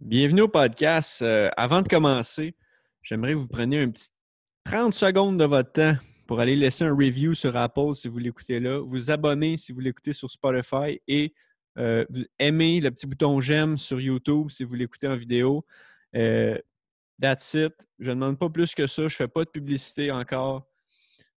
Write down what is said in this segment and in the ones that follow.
Bienvenue au podcast. Euh, avant de commencer, j'aimerais que vous preniez un petit 30 secondes de votre temps pour aller laisser un review sur Apple si vous l'écoutez là, vous abonner si vous l'écoutez sur Spotify et euh, aimez le petit bouton j'aime sur YouTube si vous l'écoutez en vidéo. Euh, that's it. Je ne demande pas plus que ça. Je ne fais pas de publicité encore.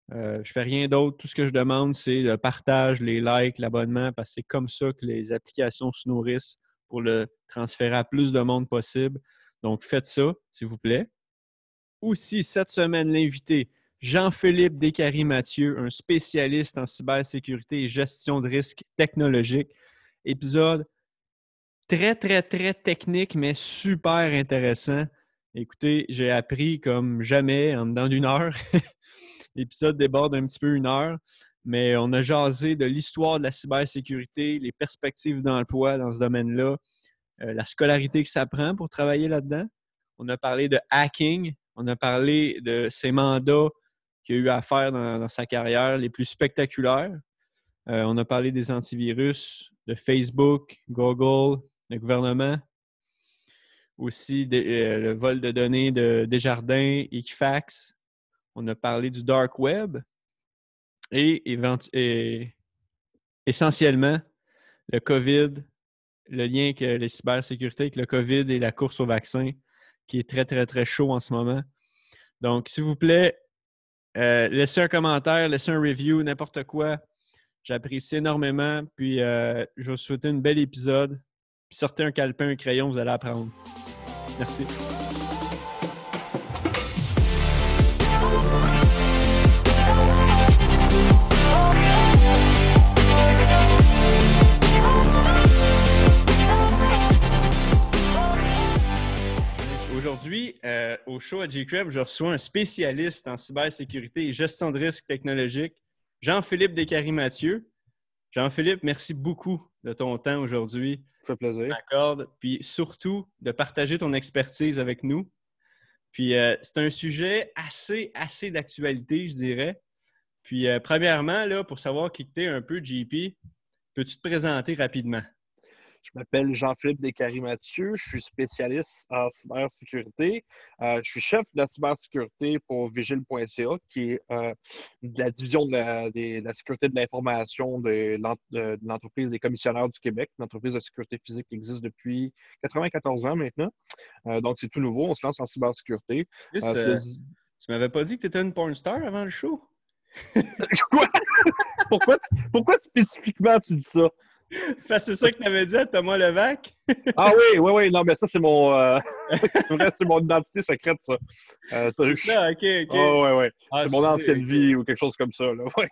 je ne fais rien d'autre. Tout ce que je demande, c'est le partage, les likes, l'abonnement, parce que c'est comme ça que les applications se nourrissent pour le transférer à plus de monde possible. Donc, faites ça, s'il vous plaît. Aussi, cette semaine, l'invité, Jean-Philippe Descaries-Mathieu, un spécialiste en cybersécurité et gestion de risques technologiques. Épisode très, très, très technique, mais super intéressant. Écoutez, j'ai appris comme jamais en dedans d'une heure. L'épisode déborde un petit peu une heure mais on a jasé de l'histoire de la cybersécurité, les perspectives d'emploi dans ce domaine-là, euh, la scolarité que ça prend pour travailler là-dedans. On a parlé de hacking, on a parlé de ses mandats qu'il a eu à faire dans, sa carrière les plus spectaculaires. Euh, on a parlé des antivirus, de Facebook, Google, le gouvernement. Aussi euh, le vol de données de Desjardins, Equifax. On a parlé du dark web, et, essentiellement le COVID, le lien que les cybersécurités avec le COVID et la course au vaccin, qui est très, très, très chaud en ce moment. Donc, s'il vous plaît, euh, laissez un commentaire, laissez un review, n'importe quoi. J'apprécie énormément. Puis, euh, je vous souhaite un bel épisode. Puis, sortez un calepin, un crayon, vous allez apprendre. Merci. Aujourd'hui, euh, au show à G-Creb, je reçois un spécialiste en cybersécurité et gestion de risques technologiques, Jean-Philippe Descaries-Mathieu. Jean-Philippe, merci beaucoup de ton temps aujourd'hui. Ça fait plaisir. Puis surtout de partager ton expertise avec nous. Puis euh, c'est un sujet assez, assez d'actualité, je dirais. Puis euh, premièrement, là, pour savoir qui tu es un peu, JP, peux-tu te présenter rapidement? Je m'appelle Jean-Philippe Descaries-Mathieu. Je suis spécialiste en cybersécurité. Euh, je suis chef de la cybersécurité pour Vigile.ca, qui est euh, la division de la, sécurité de l'information de, l'entreprise des commissionnaires du Québec, une entreprise de sécurité physique qui existe depuis 94 ans maintenant. Euh, donc, c'est tout nouveau. On se lance en cybersécurité. tu m'avais pas dit que tu étais une porn star avant le show? Quoi? pourquoi, pourquoi spécifiquement tu dis ça? c'est ça que tu avais dit à Thomas Levac? ah oui, oui, oui. Non, mais ça, c'est mon, euh... c'est mon identité secrète, ça. Euh, c'est ça, OK, OK. Oh, ouais, ouais. Ah, c'est mon ancienne vie ou quelque chose comme ça. Là. Ouais.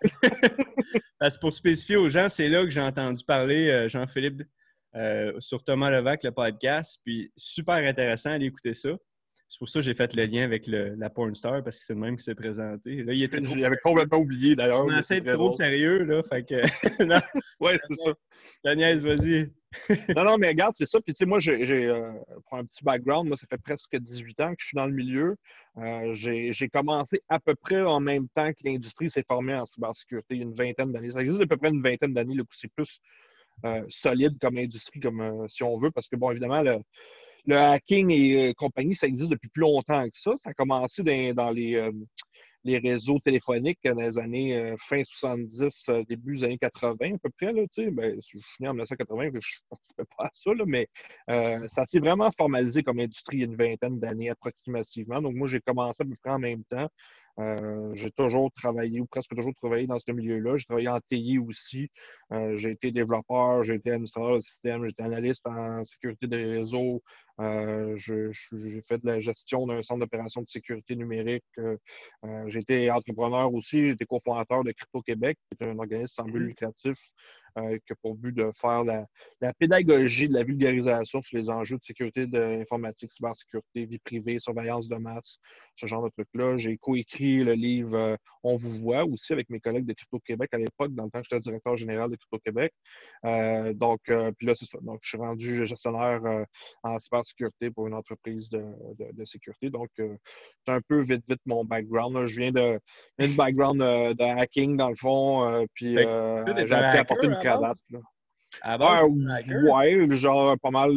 c'est pour spécifier aux gens, c'est là que j'ai entendu parler euh, Jean-Philippe sur Thomas Levac, le podcast. Puis super intéressant, allez écouter ça. C'est pour ça que j'ai fait le lien avec le, la porn star parce que c'est le même qui s'est présenté. Là, il était J'avais complètement oublié d'ailleurs. On essaie d'être trop sérieux, là. Fait que. ouais, c'est ça. Daniel, vas-y. non, non, mais regarde, c'est ça. Puis, tu sais, moi, j'ai, euh, pour un petit background, moi, ça fait presque 18 ans que je suis dans le milieu. Euh, j'ai, commencé à peu près en même temps que l'industrie s'est formée en cybersécurité, une vingtaine d'années. Ça existe à peu près une vingtaine d'années, là, où c'est plus euh, solide comme industrie, comme si on veut, parce que, bon, évidemment, le, le hacking et compagnie, ça existe depuis plus longtemps que ça. Ça a commencé dans, les, les, réseaux téléphoniques dans les années fin 70, début des années 80 à peu près. Là, ben, je suis en 1980, je ne participais pas à ça, mais ça s'est vraiment formalisé comme industrie il y a une vingtaine d'années approximativement. Donc moi, j'ai commencé à peu près en même temps. Euh, j'ai toujours travaillé ou presque toujours travaillé dans ce milieu-là. J'ai travaillé en TI aussi. Euh, j'ai été développeur, j'ai été administrateur de système, j'ai été analyste en sécurité des réseaux. Euh, j'ai fait de la gestion d'un centre d'opération de sécurité numérique. j'ai été entrepreneur aussi. Été cofondateur de Crypto Québec, qui est un organisme sans but mmh. lucratif euh, qui a pour but de faire la, pédagogie de la vulgarisation sur les enjeux de sécurité de l'informatique, cybersécurité, vie privée, surveillance de masse, ce genre de trucs-là. J'ai coécrit le livre euh, On vous voit aussi avec mes collègues de Crypto Québec à l'époque, dans le temps que j'étais directeur général de Crypto Québec. Euh, donc, puis là, c'est ça. Donc, je suis rendu gestionnaire en cybersécurité pour une entreprise de, sécurité. Donc, c'est un peu vite, vite mon background. Je viens de, de background de hacking, dans le fond, puis j'ai porter une À base, ouais, genre pas mal,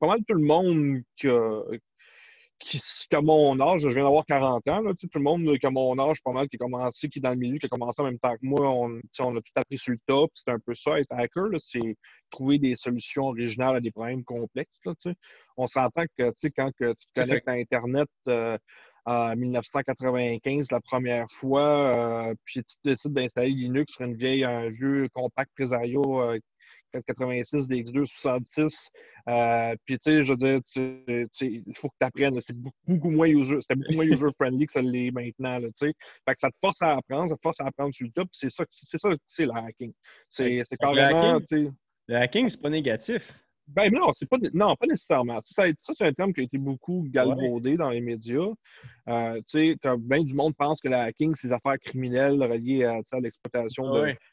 pas mal tout le monde qui, a mon âge, je viens d'avoir 40 ans, là, tout le monde qui a mon âge, pas mal, qui a commencé, qui est dans le milieu, qui a commencé en même temps que moi, on, on a tout appris sur le top. C'est un peu ça, être hacker, c'est trouver des solutions originales à des problèmes complexes. Là, on s'entend que quand que tu te connectes à Internet euh, en 1995 la première fois, euh, puis tu décides d'installer Linux sur une vieille, un vieux compact Presario euh, 486, DX2, 66. Euh, puis, tu sais, je veux dire, il faut que tu apprennes. C'est beaucoup, moins user, c'était beaucoup moins user-friendly que ça l'est maintenant, tu sais. Fait que ça te force à apprendre, ça te force à apprendre sur le top. C'est ça, c'est ça, c'est le hacking. C'est carrément, tu sais. Le hacking, c'est pas négatif. Ben non, c'est pas, non, pas nécessairement. Ça, c'est un terme qui a été beaucoup galvaudé dans les médias. Euh, tu sais, bien du monde pense que le hacking, c'est des affaires criminelles reliées à, l'exploitation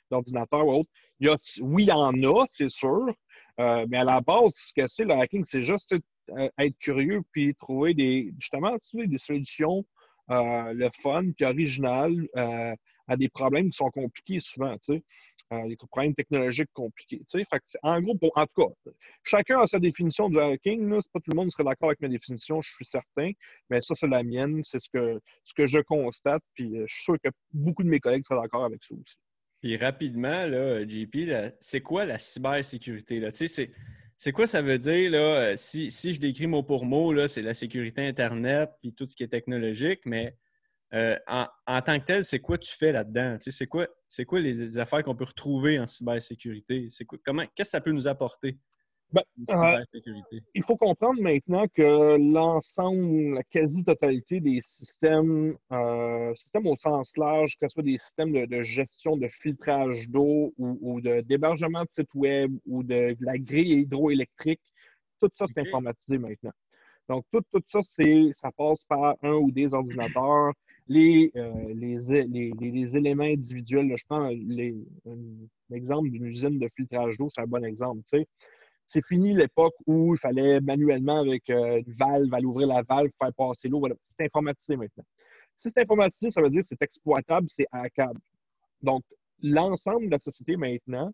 d'ordinateurs ou autre. Il y a, oui, il y en a, c'est sûr. Euh, mais à la base, ce que c'est le hacking, c'est juste euh, être curieux puis trouver des justement des solutions le fun puis originales à des problèmes qui sont compliqués souvent. Tu sais euh, problèmes technologiques compliqués. Fait en gros, en tout cas, chacun a sa définition du hacking. C'est pas tout le monde serait d'accord avec ma définition, je suis certain, mais ça, c'est la mienne, c'est ce que, ce que je constate, puis euh, je suis sûr que beaucoup de mes collègues seraient d'accord avec ça aussi. Puis rapidement, là, JP, c'est quoi la cybersécurité? Là? C'est quoi ça veut dire? Là, euh, si, si je décris mot pour mot, c'est la sécurité Internet puis tout ce qui est technologique, mais euh, en, tant que tel, c'est quoi tu fais là-dedans? C'est quoi, quoi les, affaires qu'on peut retrouver en cybersécurité? comment, qu'est-ce que ça peut nous apporter? Ben, euh, il faut comprendre maintenant que l'ensemble, la quasi-totalité des systèmes, euh, systèmes au sens large, que ce soit des systèmes de, gestion de filtrage d'eau ou, d'hébergement de, sites web ou de, la grille hydroélectrique, tout ça, c'est informatisé maintenant. Donc, tout, tout ça, ça passe par un ou des ordinateurs les, euh, les, les, éléments individuels. je prends l'exemple d'une usine de filtrage d'eau, c'est un bon exemple. C'est fini l'époque où il fallait manuellement, avec euh, une valve, aller ouvrir la valve, faire passer l'eau. C'est informatisé maintenant. Si c'est informatisé, ça veut dire que c'est exploitable, c'est hackable. Donc, l'ensemble de la société maintenant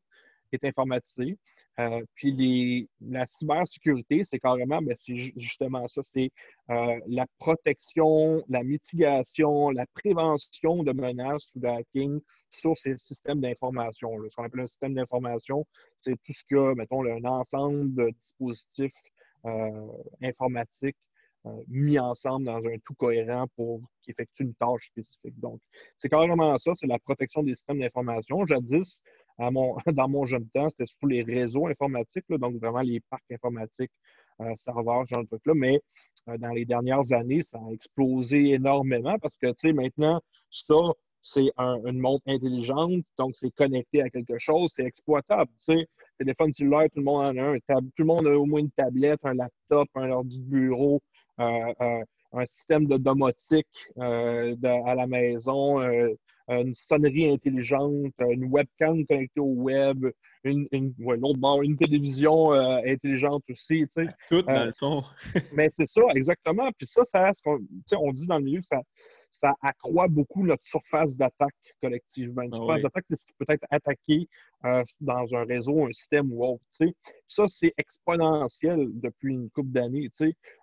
est informatisé. Euh, puis la cybersécurité, c'est carrément, ben, c'est justement ça, c'est euh, la protection, la mitigation, la prévention de menaces ou de hacking sur ces systèmes d'information. Ce qu'on appelle un système d'information, c'est tout ce que, mettons, un ensemble de dispositifs euh, informatiques mis ensemble dans un tout cohérent pour qui effectue une tâche spécifique. Donc, c'est carrément ça, c'est la protection des systèmes d'information. Jadis, dans mon jeune temps, c'était surtout les réseaux informatiques, donc vraiment les parcs informatiques, euh, serveurs, ce genre de trucs-là. Mais euh, dans les dernières années, ça a explosé énormément parce que, tu sais, maintenant, ça, c'est une montre intelligente, donc c'est connecté à quelque chose, c'est exploitable. Tu sais, téléphone cellulaire, tout le monde en a un. tout le monde a au moins une tablette, un laptop, un ordi de bureau, euh, un système de domotique à la maison, une sonnerie intelligente, une webcam connectée au web, une, une, une télévision euh, intelligente aussi. Tu sais. Tout dans le fond. mais c'est ça, exactement. Puis ça, ça on dit dans le milieu, ça, ça accroît beaucoup notre surface d'attaque collectivement. Une ah surface d'attaque, c'est ce qui peut être attaqué euh, dans un réseau, un système ou autre. Ça, c'est exponentiel depuis une couple d'années.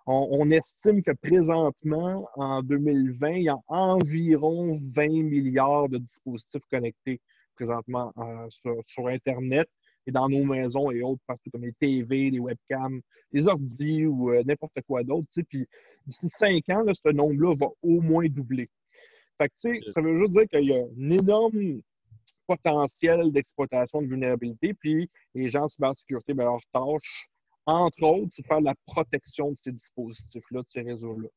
On, estime que présentement, en 2020, il y a environ 20 milliards de dispositifs connectés présentement euh, sur, Internet et dans nos maisons et autres partout, comme les TV, les webcams, les ordi ou euh, n'importe quoi d'autre. Puis d'ici cinq ans, ce nombre-là va au moins doubler. Fait que, ça veut juste dire qu'il y a un énorme potentiel d'exploitation de vulnérabilité, puis les gens en cybersécurité, ben, leur tâche, entre autres, c'est de faire la protection de ces dispositifs-là, de ces réseaux-là.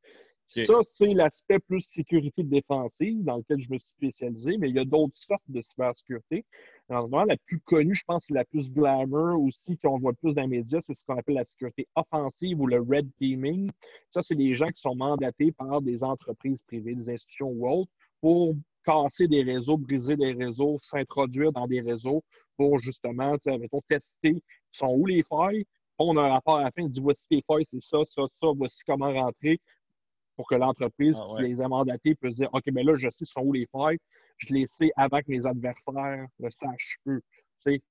Ça, c'est l'aspect plus sécurité défensive dans lequel je me suis spécialisé, mais il y a d'autres sortes de cybersécurité. Alors, la plus connue, je pense, la plus glamour aussi, qu'on voit plus dans les médias, c'est ce qu'on appelle la sécurité offensive ou le red teaming. Ça, c'est des gens qui sont mandatés par des entreprises privées, des institutions ou autres, pour casser des réseaux, briser des réseaux, s'introduire dans des réseaux pour justement, mettons, tester sont où les failles. On a un rapport à la fin, il dit voici les failles, c'est ça, ça, ça, voici comment rentrer pour que l'entreprise ah qui les a mandatés puisse dire OK, mais là, je sais sont où les failles, je les sais avant que mes adversaires le sachent eux.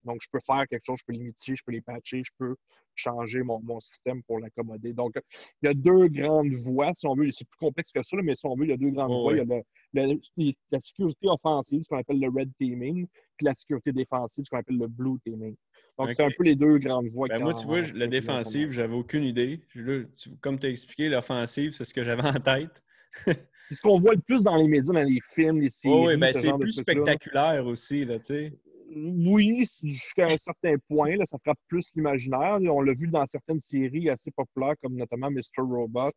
Donc, je peux faire quelque chose, je peux les mitiger, je peux les patcher, je peux changer mon, système pour l'accommoder. Donc, il y a deux grandes voies, si on veut. C'est plus complexe que ça, mais si on veut, il y a deux grandes voies. Il y a la sécurité offensive, ce qu'on appelle le red teaming, puis la sécurité défensive, ce qu'on appelle le blue teaming. Donc, c'est un peu les deux grandes voies. Ben moi, tu vois, la défensive, j'avais aucune idée. comme tu as expliqué, l'offensive, c'est ce que j'avais en tête. c'est ce qu'on voit le plus dans les médias, dans les films, les séries. oui, ben, c'est plus spectaculaire aussi, là, tu sais oui, jusqu'à un certain point, là, ça frappe plus l'imaginaire. On l'a vu dans certaines séries assez populaires, comme notamment Mr. Robot,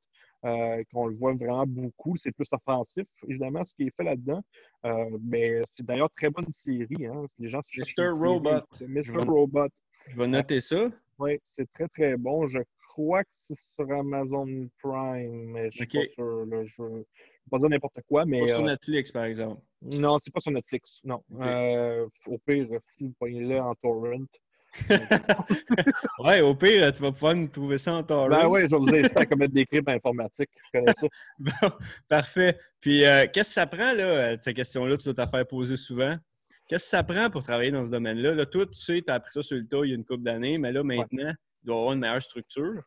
qu'on le voit vraiment beaucoup. C'est plus offensif, évidemment, ce qui est fait là-dedans. Euh, mais c'est d'ailleurs très bonne série. Hein. Les gens Mr. Robot. Mr. Robot. Je vais noter ça. Oui, c'est très, très bon. Je crois que c'est sur Amazon Prime, mais je suis pas sûr. Je ne vais pas dire n'importe quoi, mais... Pas sur euh, Netflix, par exemple. Non, c'est pas sur Netflix, non. Euh, au pire, si vous prenez-le en torrent. ouais, au pire, tu vas pouvoir nous trouver ça en torrent. Ben oui, je vais vous inciter à commettre des crimes informatiques. Je connais ça. bon, parfait. Puis, euh, qu'est-ce que ça prend, là, cette question-là, tu dois te faire poser souvent? Qu'est-ce que ça prend pour travailler dans ce domaine-là? Là, toi, tu sais, tu as appris ça sur le tas il y a une couple d'années, mais là, maintenant, il doit avoir une meilleure structure.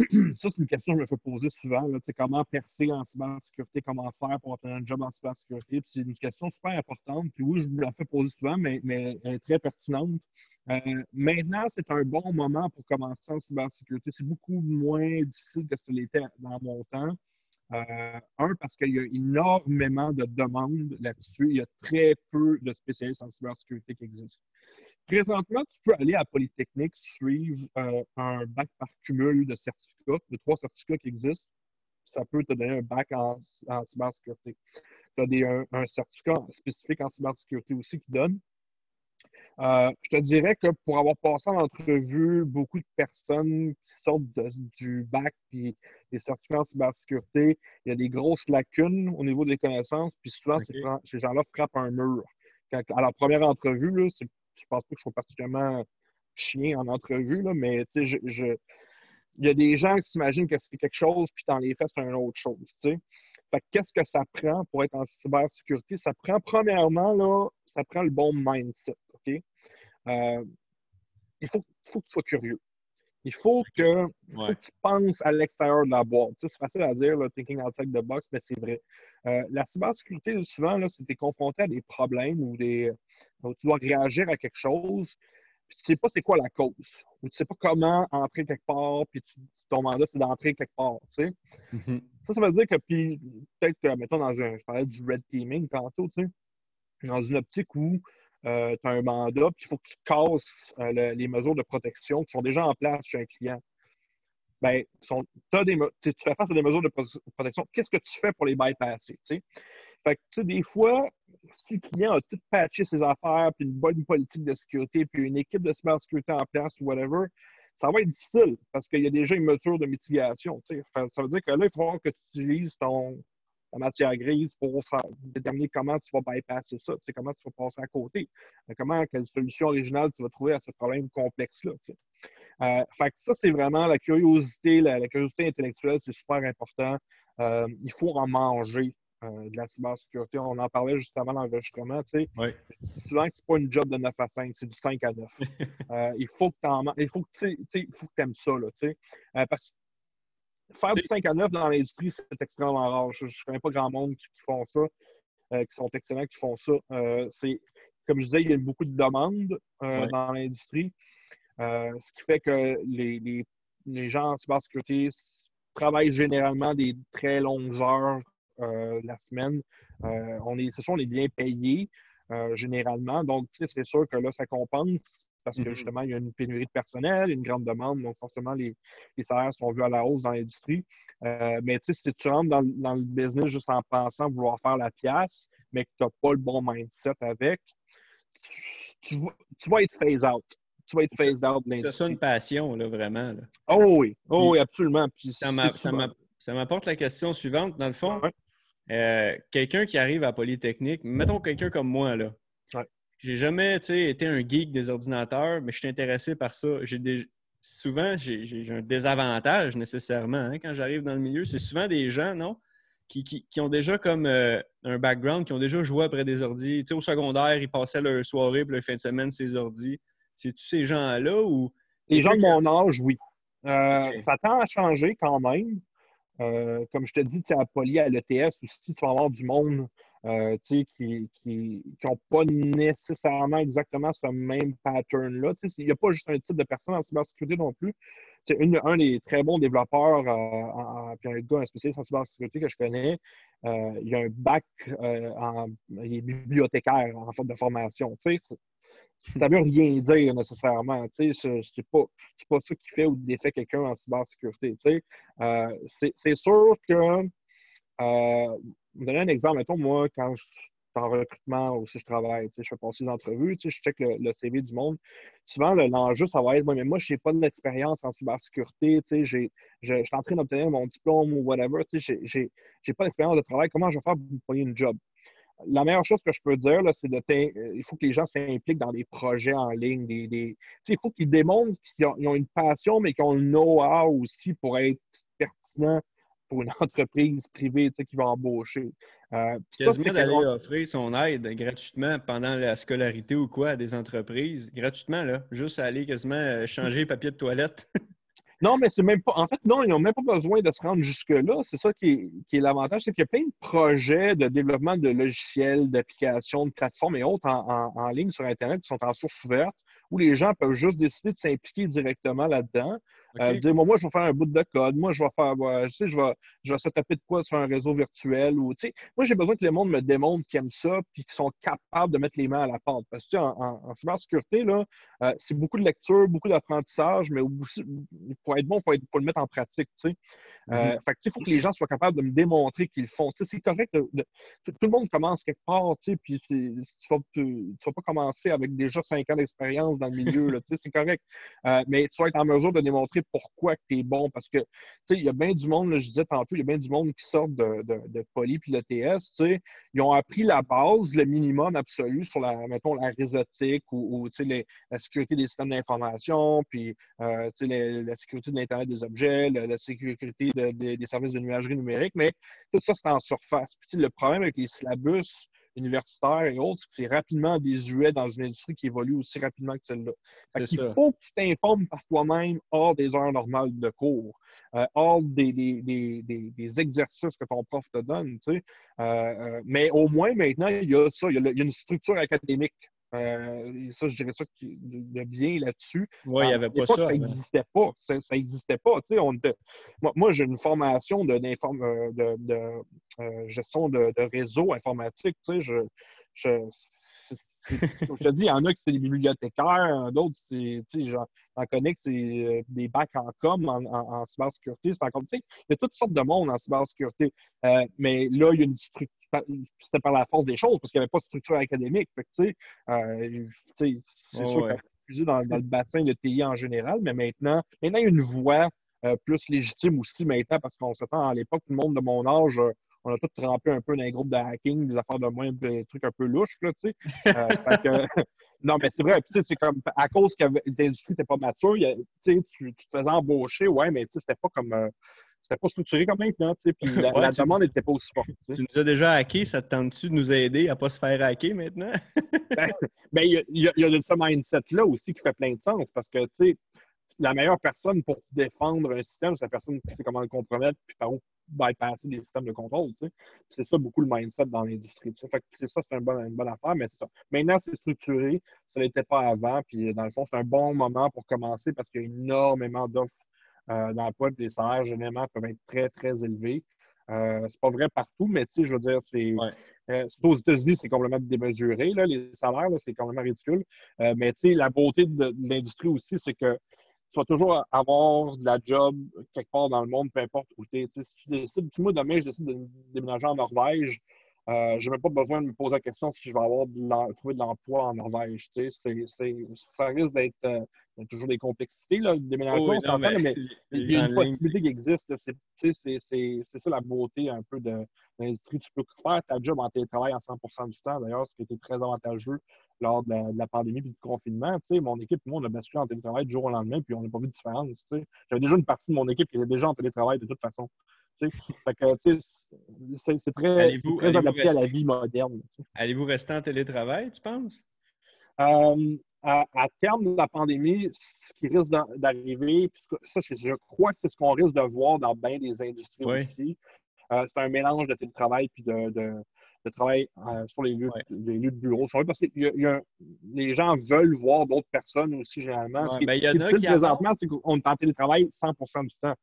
Ça, c'est une question que je me fais poser souvent. Là, comment percer en cybersécurité, comment faire pour obtenir un job en cybersécurité. C'est une question super importante. Puis oui, je me la fais poser souvent, mais, mais elle est très pertinente. Euh, maintenant, c'est un bon moment pour commencer en cybersécurité. C'est beaucoup moins difficile que ce l'était dans mon temps. Euh, un, parce qu'il y a énormément de demandes là-dessus. Il y a très peu de spécialistes en cybersécurité qui existent. Présentement, tu peux aller à Polytechnique suivre euh, un bac par cumul de certificats, de trois certificats qui existent. Ça peut te donner un bac en, cybersécurité. Tu as un, certificat spécifique en cybersécurité aussi qui donne. Euh, je te dirais que pour avoir passé en entrevue beaucoup de personnes qui sortent du bac et des certificats en cybersécurité, il y a des grosses lacunes au niveau des connaissances, puis souvent, ces gens-là frappent un mur. à la première entrevue, c'est je pense pas que je sois particulièrement chien en entrevue, là, mais je, je, il y a des gens qui s'imaginent que c'est quelque chose, puis dans les faits, c'est une autre chose. Fait qu'est-ce que ça prend pour être en cybersécurité? Ça prend, premièrement, là, ça prend le bon mindset. Euh, il faut, faut que tu sois curieux. Il faut que, tu penses à l'extérieur de la boîte. c'est facile à dire, thinking outside the box, mais c'est vrai. Euh, la cybersécurité, souvent, là, c'est que tu es confronté à des problèmes ou des, tu dois réagir à quelque chose, puis tu ne sais pas c'est quoi la cause, ou tu ne sais pas comment entrer quelque part, puis ton mandat, c'est d'entrer quelque part. Tu sais. Mm-hmm. Ça, ça veut dire que, puis peut-être, que, mettons, dans un, je parlais du red teaming tantôt, tu sais, dans une optique où euh, tu as un mandat, puis il faut que tu casses euh, les mesures de protection qui sont déjà en place chez un client. Ben, des, tu fais face à des mesures de protection. Qu'est-ce que tu fais pour les bypasser? Fait que, des fois, si le client a tout patché ses affaires, puis une bonne politique de sécurité, puis une équipe de cybersécurité en place ou whatever, ça va être difficile parce qu'il y a déjà une mesure de mitigation. Ça veut dire que là, il faut que tu utilises ton, ta matière grise pour déterminer comment tu vas bypasser ça, comment tu vas passer à côté, euh, comment, quelle solution originale tu vas trouver à ce problème complexe-là. Euh, fait ça, c'est vraiment la curiosité, la, curiosité intellectuelle, c'est super important. Euh, il faut en manger de la cybersécurité. On en parlait juste avant l'enregistrement. Tu sais. Souvent que c'est pas une job de 9 à 5, c'est du 5 à 9. il faut que tu il faut que tu aimes ça. Là, parce faire du 5 à 9 dans l'industrie, c'est extrêmement rare. Je ne connais pas grand monde qui, font ça, euh, qui sont excellents, qui font ça. Euh, c'est, comme je disais, il y a beaucoup de demandes euh, dans l'industrie, ce qui fait que les, gens en cybersécurité travaillent généralement des très longues heures la semaine. on est, c'est sûr, on est bien payé généralement. Donc, c'est sûr que là, ça compense parce que mm-hmm. justement, il y a une pénurie de personnel, une grande demande, donc forcément, les, salaires sont vus à la hausse dans l'industrie. Euh, mais tu sais, si tu rentres dans, le business juste en pensant vouloir faire la pièce, mais que tu n'as pas le bon mindset avec, tu, vas être phase out. Tu vas être phase out de l'industrie. C'est ça une passion, là, vraiment. Oh oui, oh oui, absolument. ça m'apporte la question suivante, dans le fond. Euh, quelqu'un qui arrive à Polytechnique, mettons quelqu'un comme moi, là. J'ai jamais été un geek des ordinateurs, mais je suis intéressé par ça. J'ai Souvent, j'ai un désavantage nécessairement hein, quand j'arrive dans le milieu. C'est souvent des gens, non, qui, ont déjà comme euh, un background, qui ont déjà joué après des ordis. Tu sais, au secondaire, ils passaient leur soirée puis leur fin de semaine, ces ordis. C'est-tu ces gens-là ou. Les gens de mon âge, oui. Euh, ça tend à changer quand même. Euh, comme je te dis, à Poly, à l'ETS aussi, tu vas avoir du monde qui n'ont pas nécessairement exactement ce même pattern-là. Il n'y a pas juste un type de personne en cybersécurité non plus un des très bons développeurs, euh, puis un gars, un spécialiste en cybersécurité que je connais, euh, il a un bac euh, en. Il est bibliothécaire en forme de formation. Ça ne veut rien dire nécessairement. Sais, c'est pas, pas ça qui fait ou défait quelqu'un en cybersécurité. C'est sûr que. Euh, vais donner un exemple. Mettons, moi, quand je en recrutement aussi, je travaille. Je fais passer des entrevues, je check le, CV du monde. Souvent, l'enjeu, ça va être moi, mais moi, je n'ai pas d'expérience en cybersécurité. Je, suis en train d'obtenir mon diplôme ou whatever. Je n'ai pas d'expérience de travail. Comment je vais faire pour vous une job? La meilleure chose que je peux dire, c'est de euh, faut que les gens s'impliquent dans des projets en ligne. Des, il faut qu'ils démontrent qu'ils ont, ont, une passion, mais qu'ils ont le know-how aussi pour être pertinent pour une entreprise privée qui va embaucher. Euh, Quasiment d'aller offrir son aide gratuitement pendant la scolarité ou quoi à des entreprises. Gratuitement, là. Juste aller quasiment euh, changer les papiers de toilette. non, mais c'est même pas. En fait, non, ils n'ont même pas besoin de se rendre jusque-là. C'est ça qui est, l'avantage, c'est qu'il y a plein de projets de développement de logiciels, d'applications, de plateformes et autres en, ligne sur Internet qui sont en source ouverte où les gens peuvent juste décider de s'impliquer directement là-dedans. Euh, dire, moi, je vais faire un bout de code, moi, je vais faire, je sais, je vais, je vais se taper de quoi sur un réseau virtuel. Ou, tu sais, moi, j'ai besoin que le monde me démontre qu'ils aiment ça puis qu'ils sont capables de mettre les mains à la pente. Parce que, en, en, cybersécurité, là, euh, c'est beaucoup de lecture, beaucoup d'apprentissage, mais aussi, pour être bon, il faut, le mettre en pratique, tu sais. Euh, mm-hmm. il faut que les gens soient capables de me démontrer qu'ils font. c'est correct. tout, le monde commence quelque part, puis tu ne vas, pas commencer avec déjà cinq ans d'expérience dans le milieu. c'est correct. Euh, mais tu vas être en mesure de démontrer pourquoi tu es bon. Parce que il y a bien du monde, je disais tantôt, il y a bien du monde qui sort de, de, de Poly puis le TS. Ils ont appris la base, le minimum absolu sur la, mettons, la réseautique ou, la sécurité des systèmes d'information, puis euh, la sécurité de l'Internet des objets, la, sécurité des services de nuagerie numérique. Mais tout ça, c'est en surface. Puis, le problème avec les syllabus universitaires et autres, c'est rapidement désuet dans une industrie qui évolue aussi rapidement que celle-là. Il faut que tu t'informes par toi-même hors des heures normales de cours, euh, hors des, des, exercices que ton prof te donne. Tu sais. Euh, euh, mais au moins maintenant, il y a ça, il y a, une structure académique. Ça, je dirais ça de bien là-dessus. Oui, il n'y avait pas ça. Ça n'existait pas. Ça n'existait pas. Moi, moi j'ai une formation de, de, de euh, gestion de, réseau informatique. Je, je, je te dis, il y en a qui c'est des bibliothécaires, d'autres, j'en connais que c'est euh, des bacs en com, en, en, cybersécurité. Il y a toutes sortes de monde en cybersécurité. Euh, mais là, il y a une structure, c'était par la force des choses, parce qu'il n'y avait pas de structure académique. Fait tu sais, c'est sûr ouais. qu'il dans, dans le bassin de TI en général, mais maintenant, maintenant, il y a une voie plus légitime aussi maintenant, parce qu'on s'attend à l'époque, tout le monde de mon âge on a tous trempé un peu dans les groupes de hacking, des affaires de moins, des trucs un peu louches, là, tu sais. Euh, non, mais c'est vrai, c'est comme, à cause que l'industrie n'était pas mature, tu, tu te faisais embaucher, ouais, mais tu sais, c'était pas comme... Euh, c'était pas structuré comme maintenant, tu sais, puis la, demande n'était pas aussi forte. Tu nous as déjà hacké, ça te tente-tu de nous aider à ne pas se faire hacker maintenant? ben, ben il y, a, y a ce mindset-là aussi qui fait plein de sens, parce que, tu sais, la meilleure personne pour défendre un système, c'est la personne qui sait comment le compromettre, puis par où bypasser des systèmes de contrôle. C'est ça beaucoup le mindset dans l'industrie. C'est ça, c'est une bonne affaire, mais c'est ça. Maintenant, c'est structuré. Ça n'était pas avant. Puis dans le fond, c'est un bon moment pour commencer parce qu'il y a énormément d'offres euh, d'emploi. Les salaires, généralement, peuvent être très, très élevés. Euh, c'est pas vrai partout, mais tu sais, je veux dire, c'est. Euh, aux États-Unis, c'est complètement démesuré, là, les salaires, c'est complètement ridicule. Euh, mais tu sais, la beauté de l'industrie aussi, c'est que tu vas toujours avoir de la job quelque part dans le monde, peu importe où tu es. Si tu décides, moi demain, je décide de déménager en Norvège, euh, je n'ai même pas besoin de me poser la question si je vais avoir de trouver de l'emploi en Norvège. ça risque d'être euh, toujours des complexités, là, le déménagement, mais, il y a une possibilité qui existe. C'est ça la beauté un peu de l'industrie. Tu peux faire ta job en télétravail en 100% du temps, d'ailleurs, ce qui était très avantageux lors de la, pandémie et du confinement. mon équipe, moi, on a basculé en télétravail du jour au lendemain, puis on n'a pas vu de différence. J'avais déjà une partie de mon équipe qui était déjà en télétravail de toute façon. C'est très, très adapté à la vie moderne. Allez-vous rester en télétravail, tu penses? Euh, à, terme de la pandémie, ce qui risque d'arriver, ça, je crois que c'est ce qu'on risque de voir dans bien des industries aussi. Euh, c'est un mélange de télétravail puis de, travail euh, sur les lieux, lieux, de bureau. Parce que les gens veulent voir d'autres personnes aussi, généralement. ce qui, ben, y en a qui présentement, c'est qu'on est en télétravail 100% du temps.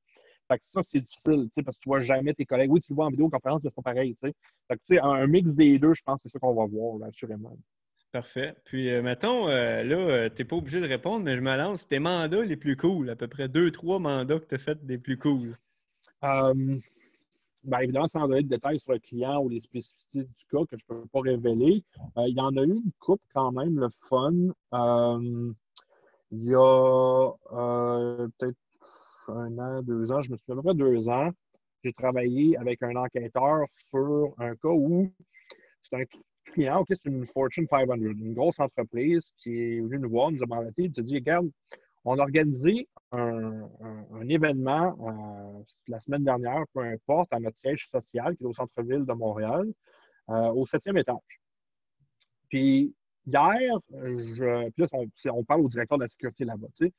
Fait que ça, c'est difficile, parce que tu vois jamais tes collègues. Oui, tu le vois en vidéoconférence, mais c'est pas pareil. Fait que, un mix des deux, je pense que c'est ça qu'on va voir, assurément. Parfait. Puis, euh, mettons, euh, là, euh, tu n'es pas obligé de répondre, mais je me lance. Tes mandats les plus cool, à peu près deux, trois mandats que tu as fait des plus cool. Ben, évidemment, sans donner de détails sur le client ou les spécificités du cas que je ne peux pas révéler, il y en a eu une coupe quand même, le fun. il y a peut-être un an, deux ans, je me souviens à deux ans, j'ai travaillé avec un enquêteur sur un cas où c'est un client, c'est une Fortune 500, une grosse entreprise qui est venue nous voir, nous a mandaté, il te dit, regarde, on a organisé un, événement euh, la semaine dernière, peu importe, à notre siège social qui est au centre-ville de Montréal, euh, au septième étage. Puis hier, puis là, on, parle au directeur de la sécurité là-bas, tu sais.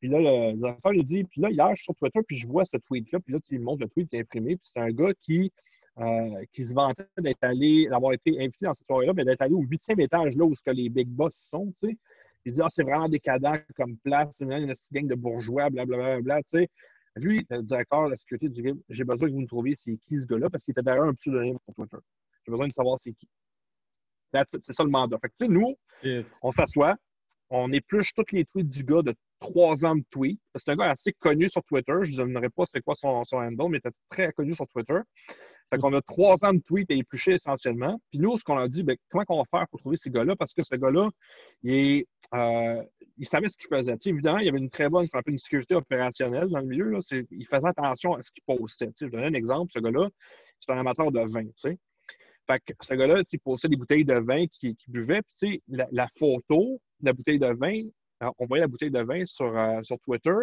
Puis là, le directeur lui dit, puis là, hier, je suis sur Twitter, puis je vois ce tweet-là, puis là, il montre le tweet qui est imprimé, puis c'est un gars qui euh, qui se vantait d'être allé, d'avoir été invité dans cette soirée-là, mais d'être allé au huitième étage, là où ce que les big boss sont, tu sais. Il dit, ah, c'est vraiment décadent comme place, c'est une gang de bourgeois, blablabla, bla, tu sais. Lui, le directeur de la sécurité dit, j'ai besoin que vous me trouviez c'est qui ce gars-là, parce qu'il était derrière un pseudonyme sur Twitter. J'ai besoin de savoir c'est qui. C'est ça le mandat. Fait que, nous, on s'assoit, on épluche tous les tweets du gars de trois ans de tweets. C'est un gars assez connu sur Twitter. Je ne donnerai pas c'est quoi son, son handle, mais il était très connu sur Twitter. Fait qu'on a trois ans de tweets à éplucher essentiellement. Puis nous, ce qu'on a dit, ben, comment on va faire pour trouver ces gars-là? Parce que ce gars-là, il, euh, il, savait ce qu'il faisait. évidemment, il y avait une très bonne, ce qu'on appelle une sécurité opérationnelle dans le milieu. Là. Il faisait attention à ce qu'il postait. je donne un exemple. Ce gars-là, c'est un amateur de vin. Fait que ce gars-là, il postait des bouteilles de vin qu'il buvait. Puis, la, la photo de la bouteille de vin, euh, on voyait la bouteille de vin sur, euh, sur Twitter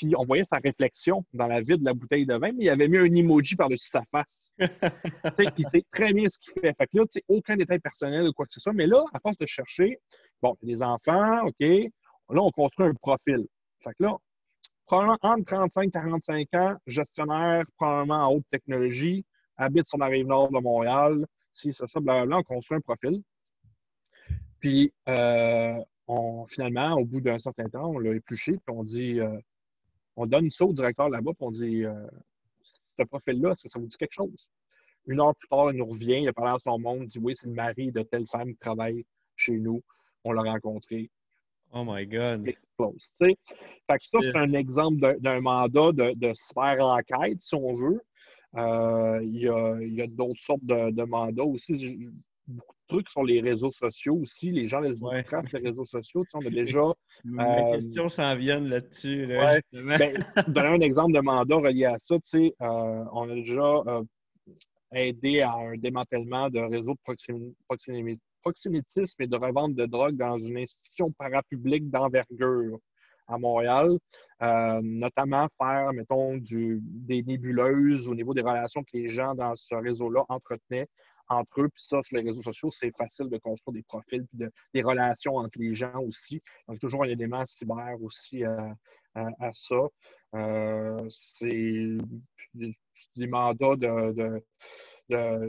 puis on voyait sa réflexion dans la vide de la bouteille de vin, mais il avait mis un emoji par-dessus sa face. il sait très bien ce qu'il fait. Fait que là, aucun détail personnel ou quoi que ce soit. Mais là, à force de chercher, bon, des enfants, OK, là, on construit un profil. Fait que là, probablement entre 35 et 45 ans, gestionnaire, probablement en haute technologie, habite sur la rive nord de Montréal, si c'est ça, blablabla, on construit un profil. Puis, euh, on, finalement, au bout d'un certain temps, on l'a épluché, puis on dit, euh, on donne ça au directeur là-bas, puis on dit, euh, ce profil-là, est-ce que ça vous dit quelque chose? Une heure plus tard, il nous revient, il a parlé à son monde, il dit Oui, c'est le mari de telle femme qui travaille chez nous. On l'a rencontré. Oh my God. Close, fait que ça, c'est un exemple d'un mandat de, de sphère enquête, si on veut. Euh, il y a, d'autres sortes de, mandats aussi beaucoup de trucs sur les réseaux sociaux aussi. Les gens laissent beaucoup de les réseaux sociaux. Tu sais, on a déjà. Les euh, questions s'en viennent là-dessus. Là, ben, donner un exemple de mandat relié à ça. Tu sais, euh, on a déjà aidé à un démantèlement de réseaux de proxénétisme et de revente de drogue dans une institution parapublique d'envergure à Montréal, notamment faire, mettons, du, des nébuleuses au niveau des relations que les gens dans ce réseau-là entretenaient entre eux. Puis ça, sur les réseaux sociaux, c'est facile de construire des profils puis des relations entre les gens aussi. Donc, toujours un élément cyber aussi à, ça. Euh, c'est des, mandats de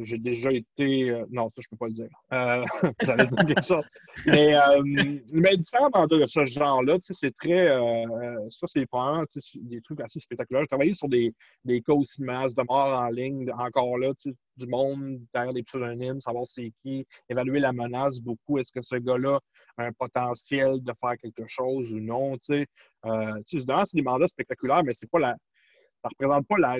j'ai déjà été. Euh, non, ça, je peux pas le dire. Euh, J'allais quelque chose. Mais, euh, mais différents de ce genre-là, c'est très. Euh, ça, c'est vraiment des trucs assez spectaculaires. J'ai travaillé sur des, des cas aussi masses de mort en ligne, encore là, du monde derrière des pseudonymes, savoir c'est qui, évaluer la menace beaucoup. Est-ce que ce gars-là a un potentiel de faire quelque chose ou non? Tu sais, c'est des mandats spectaculaires, mais c'est pas la. Ça ne représente pas la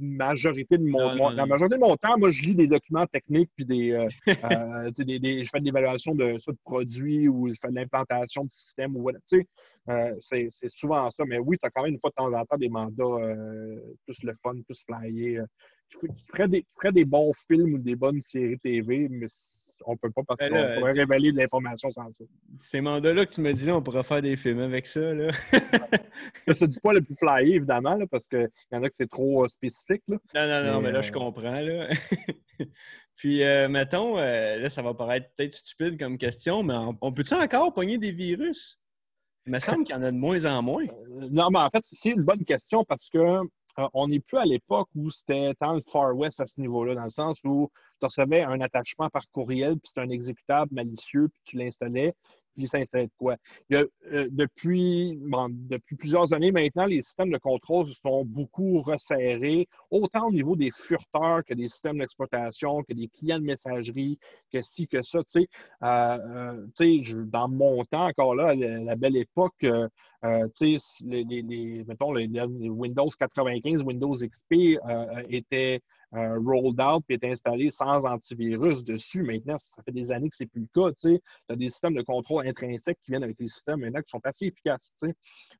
majorité de mon, la majorité de mon temps, moi, je lis des documents techniques puis des, euh, euh, je fais de l'évaluation de, de produits ou je fais de l'implantation de système ou voilà. Tu sais, euh, c'est, souvent ça. Mais oui, tu as quand même une fois de temps en temps des mandats plus le fun, plus flyé. tu ferais des, des bons films ou des bonnes séries TV, mais on peut pas parce Ben qu'on pourrait révéler de l'information sensible. Ces mandats-là que tu me dis là, on pourrait faire des films avec ça. Là. Ça, C'est du pas le plus flyé, évidemment, là, parce qu'il y en a que c'est trop euh, spécifique. Là. Non, non, non, Mais, mais là, je euh, comprends. Là. Puis, euh, mettons, euh, là, ça va paraître peut-être stupide comme question, mais on, on peut-tu encore pogner des virus? Il me semble qu'il y en a de moins en moins. Non, mais en fait, c'est une bonne question parce que euh, on n'est plus à l'époque où c'était tant le Far West à ce niveau-là, dans le sens où tu recevais un attachement par courriel, puis c'était un exécutable malicieux, puis tu l'installais, puis ça de quoi. Euh, depuis, plusieurs années maintenant, les systèmes de contrôle se sont beaucoup resserrés, autant au niveau des furteurs que des systèmes d'exploitation, que des clients de messagerie, que ci, que ça. Tu sais, Euh, euh, dans mon temps, encore là, la, la belle époque, les, les- les- mettons, les, Windows 95, Windows XP étaient euh, rolled out et étaient installés sans antivirus dessus. Maintenant, ça fait des années que c'est plus le cas. Tu as des systèmes de contrôle intrinsèques qui viennent avec les systèmes maintenant qui sont assez efficaces.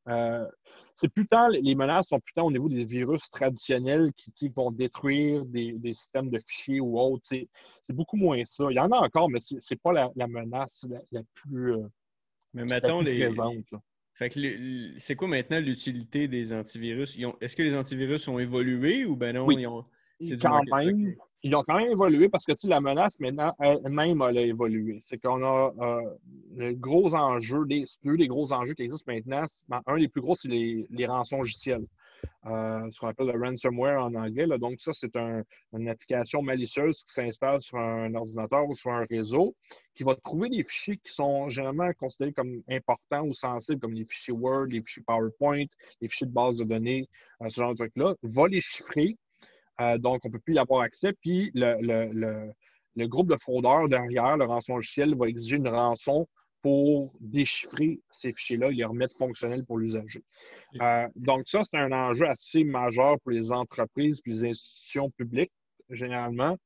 Euh, c'est plus tant, les menaces sont plus tant au niveau des virus traditionnels qui, vont détruire des, des systèmes de fichiers ou autres. C'est beaucoup moins ça. Il y en a encore, mais c'est pas la, la menace la, la plus, euh, Mais la mettons, plus les. présente. là. Fait que c'est quoi maintenant l'utilité des antivirus? Est-ce que les antivirus ont évolué ou ben non? Oui. Ils ont... Quand même, ils ont quand même évolué parce que tu sais, la menace maintenant elle-même elle a évolué. C'est qu'on a euh, le gros enjeu, des, deux des gros enjeux qui existent maintenant. ben, un des plus gros, c'est les, les rançons logiciels. Euh, ce qu'on appelle le ransomware en anglais. là. Donc, ça, c'est un- une application malicieuse qui s'installe sur un ordinateur ou sur un réseau qui va trouver des fichiers qui sont généralement considérés comme importants ou sensibles, comme les fichiers Word, les fichiers PowerPoint, les fichiers de base de données, euh, ce genre de trucs-là, va les chiffrer euh, donc, on ne peut plus y avoir accès. Puis, le, le- le- le groupe de fraudeurs derrière, le rançon logiciel, va exiger une rançon pour déchiffrer ces fichiers-là et les remettre fonctionnels pour l'usager. Euh, donc, ça, c'est un enjeu assez majeur pour les entreprises et les institutions publiques, généralement.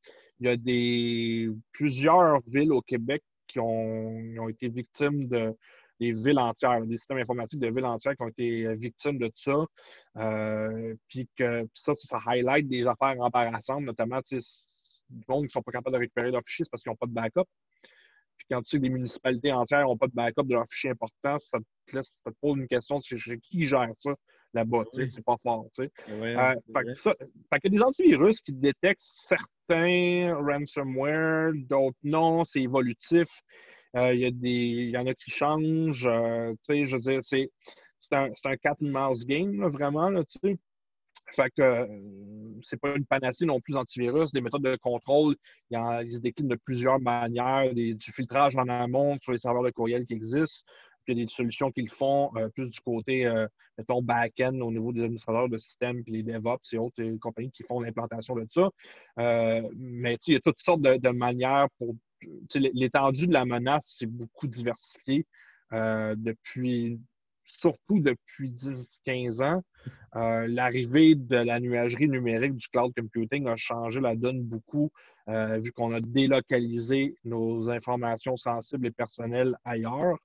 Il y a des, plusieurs villes au Québec qui ont, qui ont été victimes de des villes entières, des systèmes informatiques de villes entières qui ont été euh, victimes de ça. Euh, puis que puis ça, ça highlight des affaires embarrassantes, notamment du monde qui ne sont pas capables de récupérer leurs fichiers parce qu'ils n'ont pas de backup. Puis quand tu sais que des municipalités entières n'ont pas de backup de leurs fichiers importants, ça te, laisse, ça te pose une question de qui gère ça là-bas. tu sais, Oui. C'est pas fort. tu sais. Ouais, Euh, fait, vrai. que ça, fait que des antivirus qui détectent certains ransomware, d'autres non, c'est évolutif. Euh, Il y, a des- il y en a qui changent. euh, je veux dire, c'est un, un cat and mouse game, vraiment. Là. Fait que euh, c'est pas une panacée non plus antivirus. Des méthodes de contrôle, il en- ils se déclinent de plusieurs manières. Du filtrage en amont sur les serveurs de courriel qui existent. Puis il y a des solutions qui le font plus du côté, euh, mettons, back-end au niveau des administrateurs de système, puis les DevOps et autres compagnies qui font l'implantation de ça. Mais il y a toutes sortes de manières pour. L'étendue de la menace, c'est beaucoup diversifié euh, depuis, surtout depuis 10-15 ans. Euh, L'arrivée de la nuagerie numérique du cloud computing a changé la donne beaucoup, euh, vu qu'on a délocalisé nos informations sensibles et personnelles ailleurs.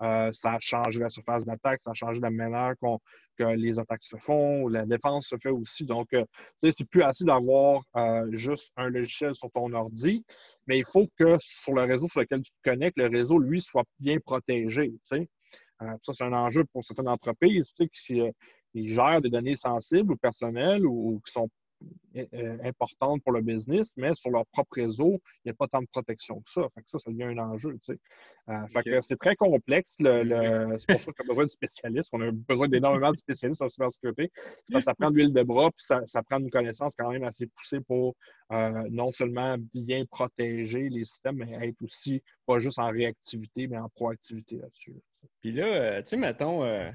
Ça a changé la surface d'attaque, ça a changé la manière qu'on- que les attaques se font, la défense se fait aussi. Donc, c'est plus assez d'avoir juste un logiciel sur ton ordi, mais il faut que sur le réseau sur lequel tu te connectes, le réseau, lui, soit bien protégé. tu sais. Euh, ça, c'est un enjeu pour certaines entreprises tu sais, qui, euh, gèrent des données sensibles ou personnelles ou qui sont euh, importantes pour le business, mais sur leur propre réseau, il n'y a pas tant de protection que ça. Fait que ça, ça devient un enjeu. tu sais. Euh, c'est très complexe. Le, le- c'est pour ça qu'on a besoin de spécialistes. On a besoin d'énormément de spécialistes en cybersécurité. Ça prend de l'huile de bras, puis ça, ça prend une connaissance quand même assez poussée pour euh, non seulement bien protéger les systèmes, mais être aussi pas juste en réactivité, mais en proactivité là-dessus. Puis là, euh, tu sais, mettons, euh,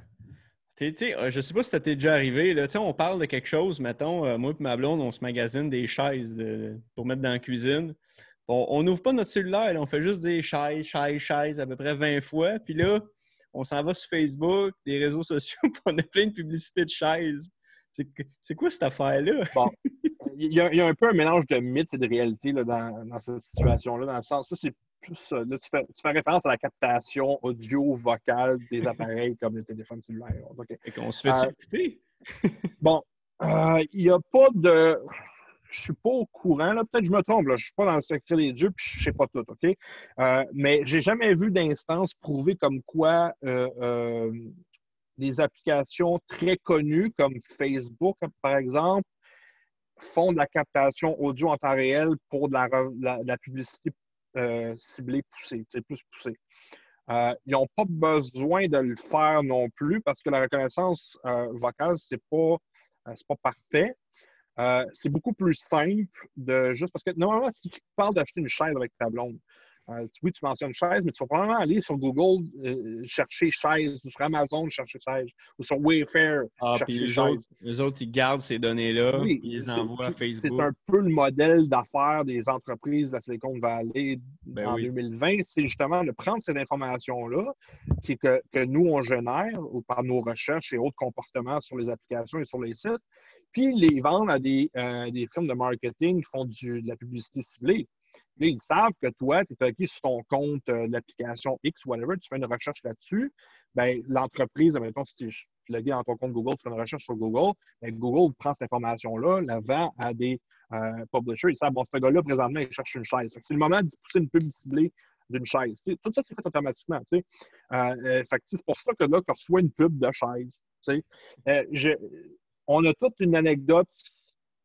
t'es- t'sais, euh, je sais pas si ça t'est déjà arrivé, là, on parle de quelque chose, mettons, euh, moi et ma blonde, on se magasine des chaises de- pour mettre dans la cuisine. On- On n'ouvre pas notre cellulaire, là, on fait juste des chaises, chaises, chaises à peu près 20 fois. Puis là, on s'en va sur Facebook, des réseaux sociaux, puis on a plein de publicités de chaises. C'est quoi cette affaire-là? Il y, a, il y a un peu un mélange de mythes et de réalité là, dans, dans cette situation-là, dans le sens, ça, c'est là, tu fais, tu fais référence à la captation audio-vocale des appareils comme le téléphone cellulaire. Fait qu'on se fait Euh, écouter? Bon, euh, il n'y a pas de. je suis pas au courant, là, peut-être que je me trompe, là, je suis pas dans le secret des dieux, puis je sais pas tout, OK? Euh, mais j'ai jamais vu d'instance prouver comme quoi euh, des applications très connues comme Facebook, par exemple, font de la captation audio en temps réel pour de la, publicité ciblée poussée, plus poussée. ils n'ont pas besoin de le faire non plus parce que la reconnaissance vocale, ce n'est pas, pas parfait. Euh, c'est beaucoup plus simple de juste parce que normalement, si tu parles d'acheter une chaise avec ta blonde, euh, oui, tu mentionnes chaise, mais tu vas probablement aller sur Google euh, chercher chaise, ou sur Amazon chercher chaise, ou sur Wayfair ah, chercher puis les chaise. Autres, les autres, ils gardent ces données-là, ils les envoient à Facebook. C'est un peu le modèle d'affaires des entreprises de la Silicon Valley ben en 2020. C'est justement de prendre cette information-là que, que nous, on génère ou par nos recherches et autres comportements sur les applications et sur les sites, puis les vendre à des, euh, des firmes de marketing qui font du, de la publicité ciblée. Ils savent que toi, tu es OK sur ton compte euh, l'application X, whatever, tu fais une recherche là-dessus. Bien, l'entreprise, admettons, si tu es logué dans ton compte Google, tu fais une recherche sur Google, bien, Google prend cette information-là, la vend à des euh, publishers. Ils savent, bon, ce gars-là, présentement, il cherche une chaise. C'est le moment de pousser une pub ciblée d'une chaise. tout ça, c'est fait automatiquement. Euh, euh, c'est pour ça que là, tu reçois une pub de chaise. On a toute une anecdote,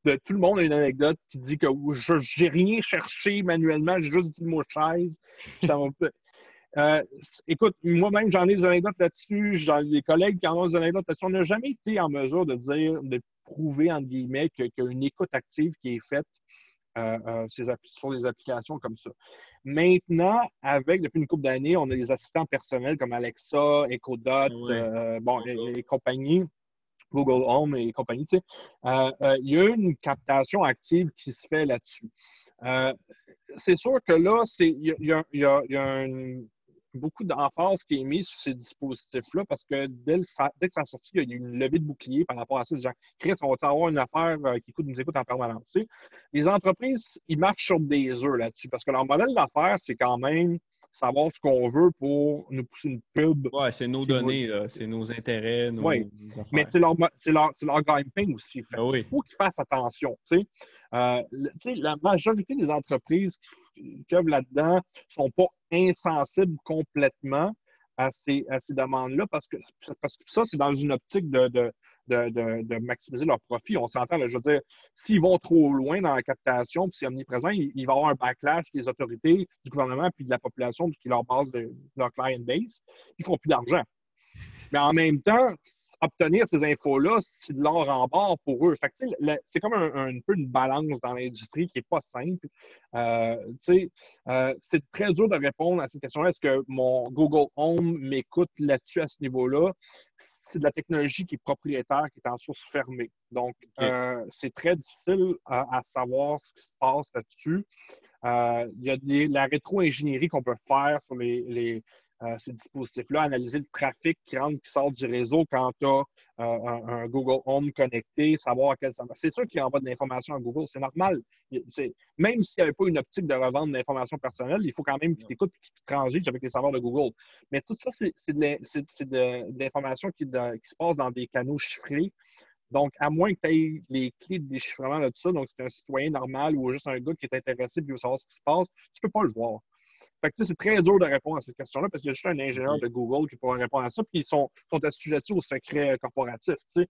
de, tout le monde a une anecdote qui dit que je n'ai rien cherché manuellement, j'ai juste dit le mot chaise. Euh, écoute, moi-même, j'en ai des anecdotes là-dessus, j'ai des collègues qui en ont des anecdotes là-dessus. On n'a jamais été en mesure de dire, de prouver, entre guillemets, qu'il y a une écoute active qui est faite euh, euh, sur des applications comme ça. Maintenant, avec, depuis une couple d'années, on a des assistants personnels comme Alexa, Echo Dot, bon, et, compagnie. Google Home et compagnie, tu sais, euh, euh, il y a une captation active qui se fait là-dessus. Euh, c'est sûr que là, il y a, beaucoup d'emphase qui est mise sur ces dispositifs-là parce que dès, que ça a sorti, il y a eu une levée de bouclier par rapport à ça. Gens, Chris, on va avoir une affaire qui coûte, nous écoute en permanence. Les entreprises, ils marchent sur des œufs là-dessus parce que leur modèle d'affaires, c'est quand même savoir ce qu'on veut pour nous pousser une pub. Oui, c'est nos données, c'est nos intérêts. Nos oui, mais c'est leur, leur, leur aussi. Ah il faut qu'ils fassent attention. Euh, la majorité des entreprises qui œuvrent là-dedans ne sont pas insensibles complètement à ces, à ces demandes-là parce que, parce que ça, c'est dans une optique de, de, maximiser leur profit. On s'entend, je veux dire, s'ils vont trop loin dans la captation, puis c'est omniprésent, il, va y avoir un backlash des autorités, du gouvernement, puis de la population, qui leur base de, leur client base. Ils font plus d'argent. Mais en même temps, obtenir ces infos-là, c'est de l'or en bord pour eux. c'est comme un, peu une balance dans l'industrie qui n'est pas simple. Euh, euh, c'est très dur de répondre à cette question-là. Est-ce que mon Google Home m'écoute là-dessus à ce niveau-là? C'est de la technologie qui est propriétaire, qui est en source fermée. Donc, euh, c'est très difficile à, savoir ce qui se passe là-dessus. Il y a des, la rétro-ingénierie qu'on peut faire sur les euh, ces dispositifs-là, analyser le trafic qui rentre qui sort du réseau quand tu as euh, un, Google Home connecté, savoir à quel C'est sûr qu'il envoie de l'information à Google, c'est normal. Même s'il n'y avait pas une optique de revendre d'informations personnelles, il faut quand même qu'il t'écoute et qu'il transige avec les serveurs de Google. Mais tout ça, c'est de l'information qui, qui se passe dans des canaux chiffrés. Donc, à moins que tu aies les clés de déchiffrement de tout ça, donc c'est un citoyen normal ou juste un gars qui est intéressé et veut savoir ce qui se passe, tu ne peux pas le voir c'est très dur de répondre à cette question-là parce qu'il y a juste un ingénieur de Google qui pourra répondre à ça, puis ils sont, sont assujettis au secret corporatif. Oui,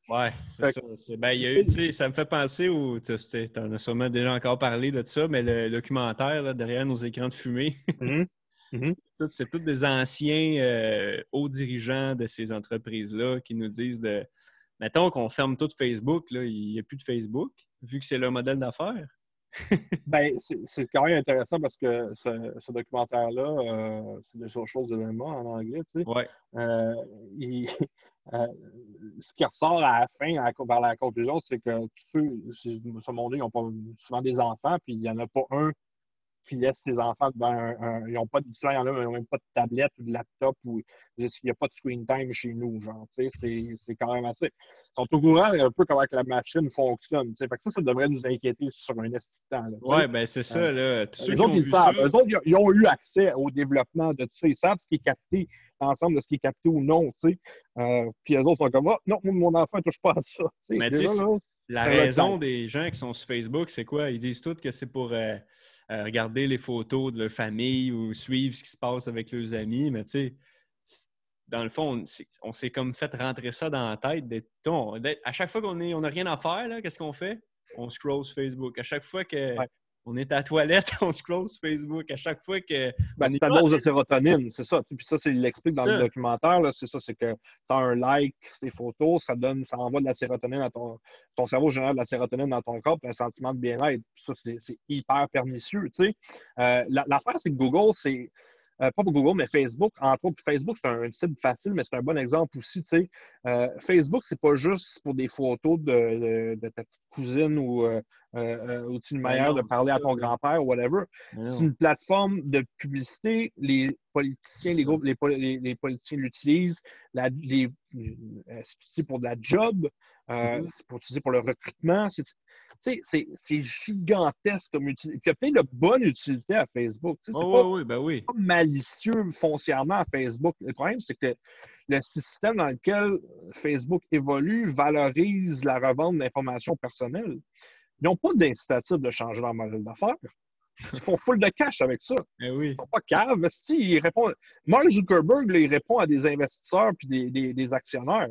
c'est ça. Ben, ça me fait penser au. Tu en as sûrement déjà encore parlé de ça, mais le documentaire derrière nos écrans de fumée. Mm-hmm. Mm-hmm. C'est tous des anciens euh, hauts dirigeants de ces entreprises-là qui nous disent de. Mettons qu'on ferme tout Facebook, il n'y a plus de Facebook, vu que c'est leur modèle d'affaires ben, c'est quand même intéressant parce que ce, documentaire-là, euh, c'est des choses de l'EMA en anglais, tu sais. Ouais. Euh, euh, ce qui ressort à la fin, à, vers la conclusion, c'est que tous ceux, ce monde-là, ils n'ont pas souvent des enfants, puis il n'y en a pas un qui laisse ses enfants devant un. ils n'ont pas de il y en a, mais ils n'ont même pas de tablette ou de laptop ou il n'y a pas de screen time chez nous, genre. C'est quand même assez. Ils sont au courant un peu comment la machine fonctionne. Fait que ça, ça devrait nous inquiéter sur un instant. Oui, ben c'est ça. Là. Tous ceux qui ont ils vu savent. Ça... Eux autres, ils ont eu accès au développement de tout ça. Ils savent ce qui est capté, l'ensemble de ce qui est capté ou non. Euh, puis eux autres sont comme ah, non, mon enfant ne touche pas à ça. Mais La raison des gens qui sont sur Facebook, c'est quoi? Ils disent tous que c'est pour euh, euh, regarder les photos de leur famille ou suivre ce qui se passe avec leurs amis, mais tu sais, dans le fond, on, s'est comme fait rentrer ça dans la tête. à chaque fois qu'on n'a rien à faire, qu'est-ce qu'on fait? On scroll sur Facebook. À chaque fois que on est à la toilette, on scroll sur Facebook à chaque fois que. Ben, c'est ta dose de sérotonine, c'est ça. Puis ça, c'est l'explique dans le documentaire. C'est ça, c'est que tu as un like, des photos, ça donne, ça envoie de la sérotonine à ton. Ton cerveau génère de la sérotonine dans ton corps, puis un sentiment de bien-être. Ça, c'est hyper pernicieux. Tu sais. Euh, L'affaire, c'est que Google, c'est euh, pas pour Google, mais Facebook. Entre autres, Facebook, c'est un, site facile, mais c'est un bon exemple aussi. Tu sais. Euh, Facebook, c'est pas juste pour des photos de, ta petite cousine ou, euh, euh une manière de parler à ton grand-père ou whatever. C'est une plateforme de publicité. Les politiciens, les groupes, les, politiciens l'utilisent. C'est pour de la job, mm-hmm. c'est pour utiliser pour le recrutement c'est gigantesque comme utilité. Il y a plein de bonnes utilités à Facebook. C'est pas, ben oui. malicieux foncièrement à Facebook. Le problème, c'est que le système dans lequel Facebook évolue valorise la revente d'informations personnelles. Ils n'ont pas d'incitatif de changer leur modèle d'affaires. Ils font full de cash avec ça. Eh oui. Ils sont pas caves. Si, Mark Zuckerberg, il répond à des investisseurs et des actionnaire.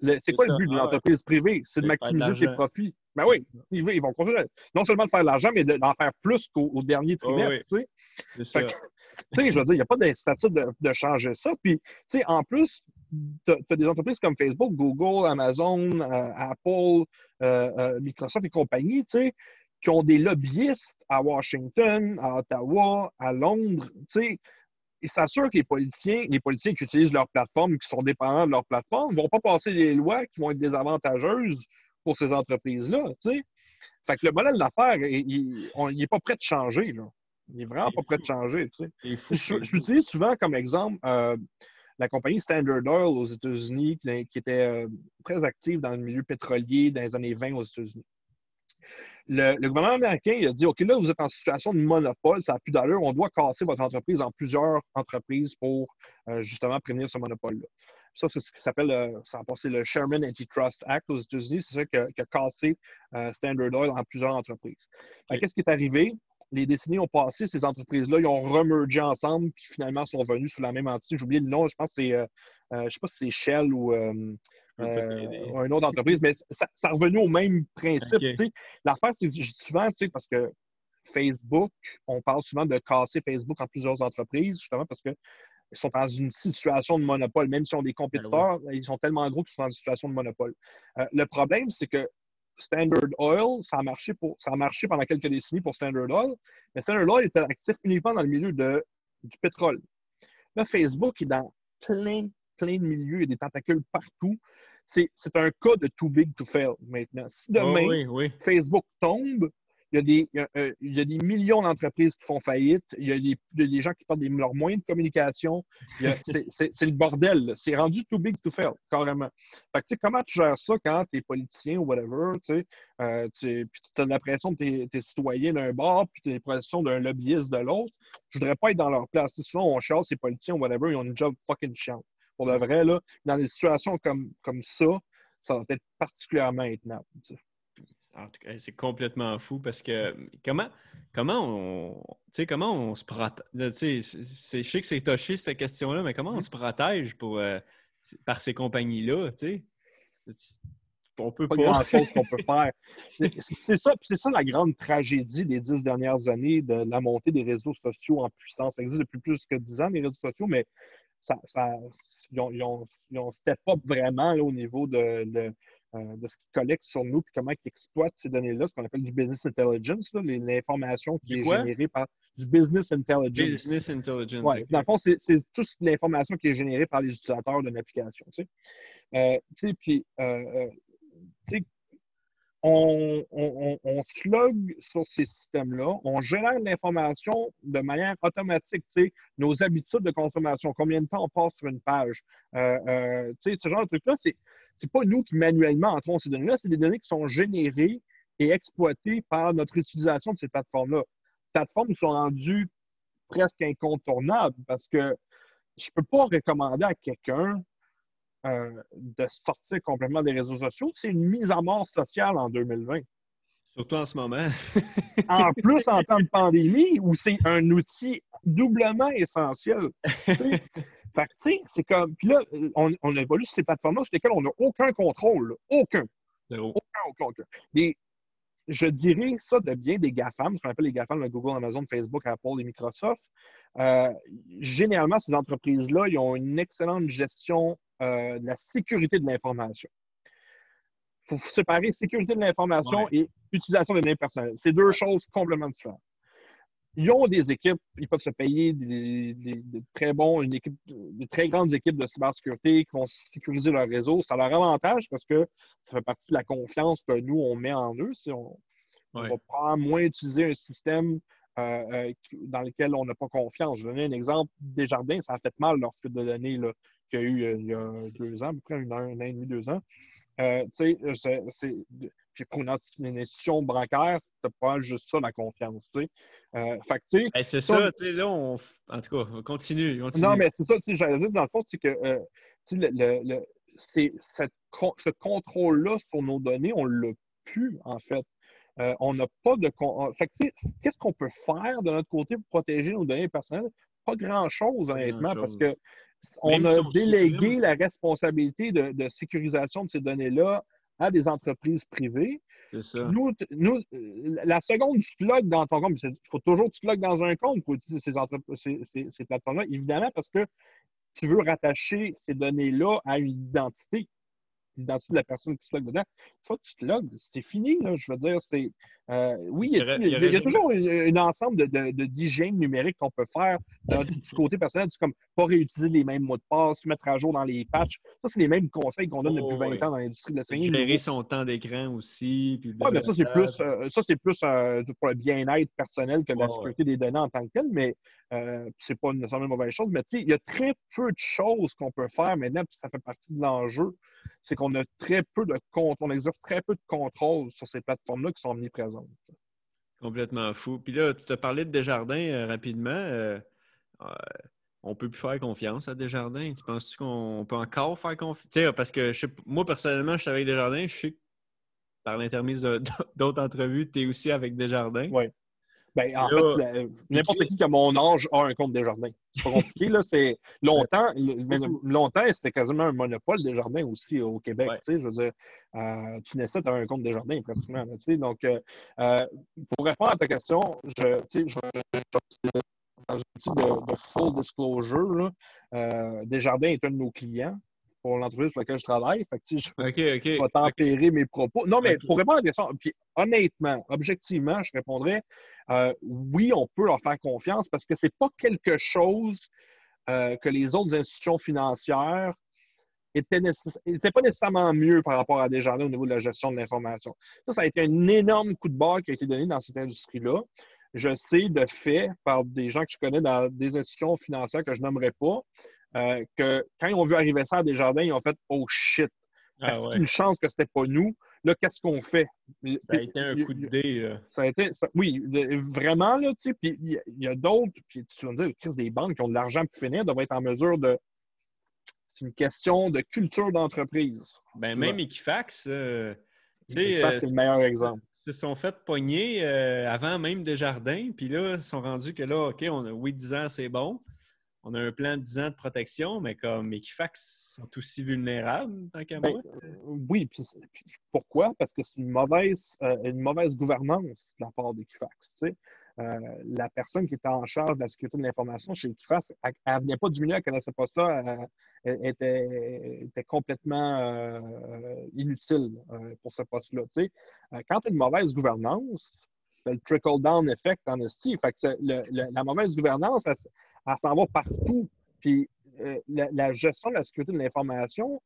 C'est quoi le but d'une ah entreprise privée? C'est de maximiser ses profits. Ben oui, ils, vont continuer non seulement de faire de l'argent, mais d'en faire plus qu'au dernier oh trimestre. tu sais. je veux dire, il n'y a pas de, de, changer ça. Puis, tu sais, en plus, tu as, des entreprises comme Facebook, Google, Amazon, euh, Apple, euh, euh, Microsoft et compagnie, tu sais, qui ont des lobbyistes à Washington, à Ottawa, à Londres, tu sais, ils s'assurent que les politiciens, les politiciens qui utilisent leur plateforme, qui sont dépendants de leur plateforme, ne vont pas passer des lois qui vont être désavantageuses pour ces entreprises-là. Fait que le modèle d'affaires, il n'est pas prêt de changer. Là. Il n'est vraiment pas prêt de changer. J'utilise souvent comme exemple euh, la compagnie Standard Oil aux États-Unis, qui, était euh, très active dans le milieu pétrolier dans les années 20 aux États-Unis le, gouvernement américain il a dit OK, là, vous êtes en situation de monopole, ça n'a plus d'allure, on doit casser votre entreprise en plusieurs entreprises pour euh, justement prévenir ce monopole-là. Ça, c'est ce qui s'appelle, euh, ça a passé le Sherman Antitrust Act aux États-Unis, c'est ça qui a, cassé euh, Standard Oil en plusieurs entreprises. Qu'est-ce qui est arrivé? Les décennies ont passé, ces entreprises-là, ils ont remergé ensemble, puis finalement sont venus sous la même entité. J'ai oublié le nom, je pense que c'est, je sais pas si c'est Shell ou euh, une autre entreprise, mais ça, ça revenu au même principe. L'affaire, c'est souvent, parce que Facebook, on parle souvent de casser Facebook en plusieurs entreprises, justement parce qu'ils sont dans une situation de monopole. Même si on ont des ben compétiteurs, ils sont tellement gros qu'ils sont dans une situation de monopole. Euh, le problème, c'est que Standard Oil, ça a, marché pour, ça a marché pendant quelques décennies pour Standard Oil, mais Standard Oil était actif uniquement dans le milieu de, du pétrole. Là, Facebook est dans plein, plein de milieux, il y a des tentacules partout c'est un cas de too big to fail maintenant. Si demain, Facebook tombe, il y, a des, euh, il, y a, des, millions d'entreprises qui font faillite, il y a des, des gens qui perdent leurs moyens de communication. C'est le bordel. C'est rendu too big to fail, carrément. Fait que, comment tu gères ça quand tu es politicien ou whatever, euh, tu puis tu as l'impression de tes, tes citoyens d'un bord, puis tu as l'impression d'un lobbyiste de l'autre. Je voudrais pas être dans leur place. Souvent, on chasse ces politiciens ou whatever, ils ont une job fucking chiante pour le vrai, là, dans des situations comme, comme ça, ça va être particulièrement intenable. En tout cas, c'est complètement fou parce que comment, comment on, comment on se protège? Je sais que c'est touché cette question-là, mais comment on se protège pour, euh, par ces compagnies-là? On peut pas, pas. grand-chose qu'on peut faire. C'est ça, ça la grande tragédie des dix dernières années de la montée des réseaux sociaux en puissance. Ça existe depuis plus que dix ans, les réseaux sociaux, mais ça, ils, ont, ils, ont, step up vraiment au niveau de, de, euh, de ce qu'ils collectent sur nous et comment ils exploitent ces données-là, ce qu'on appelle du business intelligence, l'information qui est générée par du business intelligence. Business intelligence. Ouais. Dans le fond, c'est toute l'information qui est générée par les utilisateurs d'une application. Tu sais. Euh, puis, euh, tu sais, on, on, slug sur ces systèmes-là, on génère l'information de manière automatique, nos habitudes de consommation, combien de temps on passe sur une page. Euh, euh, ce genre de truc-là, c'est n'est pas nous qui manuellement entrons ces données-là, c'est des données qui sont générées et exploitées par notre utilisation de ces plateformes-là. Les plateformes sont rendues presque incontournables parce que je ne peux pas recommander à quelqu'un de sortir complètement des réseaux sociaux. C'est une mise à mort sociale en 2020. Surtout en ce moment. en plus, en temps de pandémie, où c'est un outil doublement essentiel. fait que, tu sais, c'est comme. Puis là, on, on évolue sur ces plateformes-là sur lesquelles on n'a aucun contrôle. Aucun. Aucun, aucun, aucun. Mais je dirais ça de bien des GAFAM, ce qu'on appelle les GAFAM, Google, Amazon, Facebook, Apple et Microsoft. Euh, généralement, ces entreprises-là, ils ont une excellente gestion euh, de la sécurité de l'information. Il faut séparer sécurité de l'information et utilisation des données personnelles. C'est deux choses complètement différentes. Ils ont des équipes, ils peuvent se payer des, très bons, une équipe, des très grandes équipes de cybersécurité qui vont sécuriser leur réseau. Ça leur avantage parce que ça fait partie de la confiance que nous, on met en eux. Si on, va probablement moins utiliser un système euh, euh, dans lequel on n'a pas confiance. Je vais donner un exemple. Desjardins, ça a fait mal leur fuite de données qu'il y a eu euh, il y a deux ans, à peu près un an, un an et demi, deux ans. Euh, c'est, puis pour une, institution bancaire, c'est pas juste ça la confiance. Euh, fait, ben, c'est ça, tu sais, là, on... en tout cas, on continue, Non, mais c'est ça, j'allais dire, dans le fond, c'est que euh, le, le, cette, ce contrôle-là sur nos données, on l'a plus, en fait. Euh, on n'a pas de. Fait qu'est-ce qu'on peut faire de notre côté pour protéger nos données personnelles? Pas grand-chose, honnêtement, parce que on a délégué la responsabilité de, sécurisation de ces données-là à des entreprises privées. C'est ça. Nous, la seconde tu logs dans ton compte, il faut toujours que tu logs dans un compte pour utiliser ces, ces plateformes-là, évidemment, parce que tu veux rattacher ces données-là à une identité l'identité de la personne qui se log dedans. Une fois que tu te logs, c'est fini. Là, je veux dire, c'est. Euh, oui, il y, a, toujours un ensemble de, d'hygiène numérique qu'on peut faire du côté personnel. C'est comme pas réutiliser les mêmes mots de passe, mettre à jour dans les patchs. Ça, c'est les mêmes conseils qu'on donne depuis 20 ans dans l'industrie de la série. Gérer son temps d'écran aussi. Oui, mais ça, c'est plus, euh, ça, c'est plus euh, pour le bien-être personnel que la sécurité des données en tant que telle. Mais c'est pas nécessairement une mauvaise chose, mais il y a très peu de choses qu'on peut faire maintenant, puis ça fait partie de l'enjeu. C'est qu'on a très peu de contrôle, on exerce très peu de contrôle sur ces plateformes-là qui sont omniprésentes. Complètement fou. Puis là, tu as parlé de Desjardins euh, rapidement. Euh, on peut plus faire confiance à Desjardins. Tu penses qu'on peut encore faire confiance? Parce que moi, personnellement, je suis avec Desjardins. Je sais que par l'intermédiaire d'autres entrevues, tu es aussi avec Desjardins. Oui. Ben, en fait, n'importe qui qui a mon âge a un compte Desjardins. C'est pas compliqué, là. C'est longtemps, longtemps, c'était quasiment un monopole Desjardins aussi au Québec. Tu sais, je veux dire, euh, tu naissais, tu un compte Desjardins pratiquement. tu sais, donc, euh, euh, pour répondre à ta question, je, tu sais, je, dans un type de, de full disclosure, là, euh, Desjardins est un de nos clients pour l'entreprise sur laquelle je travaille. Fait que, je, vais tempérer mes propos. Non, mais pour répondre à la question, puis, honnêtement, objectivement, je répondrais euh, oui, on peut leur faire confiance parce que ce n'est pas quelque chose euh, que les autres institutions financières n'étaient pas nécessairement mieux par rapport à Desjardins au niveau de la gestion de l'information. Ça, ça a été un énorme coup de barre qui a été donné dans cette industrie-là. Je sais de fait, par des gens que je connais dans des institutions financières que je nommerai pas, euh, que quand ils ont vu arriver ça à Desjardins, ils ont fait Oh shit! Ah une chance que c'était pas nous? Là, qu'est-ce qu'on fait? Ça a été un coup de dé. Ça a été, oui, vraiment, là, tu sais, puis il y, a d'autres, puis tu vas me dire, crise des banques qui ont de l'argent pour finir doivent être en mesure de. C'est une question de culture d'entreprise. Ben, même Equifax, euh, Equifax, c'est le meilleur exemple. Ils se sont fait pogner euh, avant même Desjardins, puis là, ils sont rendus que là, OK, on a oui, 10 ans, c'est bon on a un plan de 10 ans de protection, mais comme Equifax sont aussi vulnérables, tant qu'à moi. Euh, oui, puis, pourquoi? Parce que c'est une mauvaise, euh, une mauvaise gouvernance de la part d'Equifax. Euh, la personne qui était en charge de la sécurité de l'information chez Equifax, elle, ne venait pas du milieu, elle ne connaissait pas ça, elle, était, complètement inutile pour ce poste-là. quand tu as une mauvaise gouvernance, le trickle-down effect en esti. Fait que la mauvaise gouvernance, elle, elle s'en va partout. Puis euh, la, gestion de la sécurité de l'information,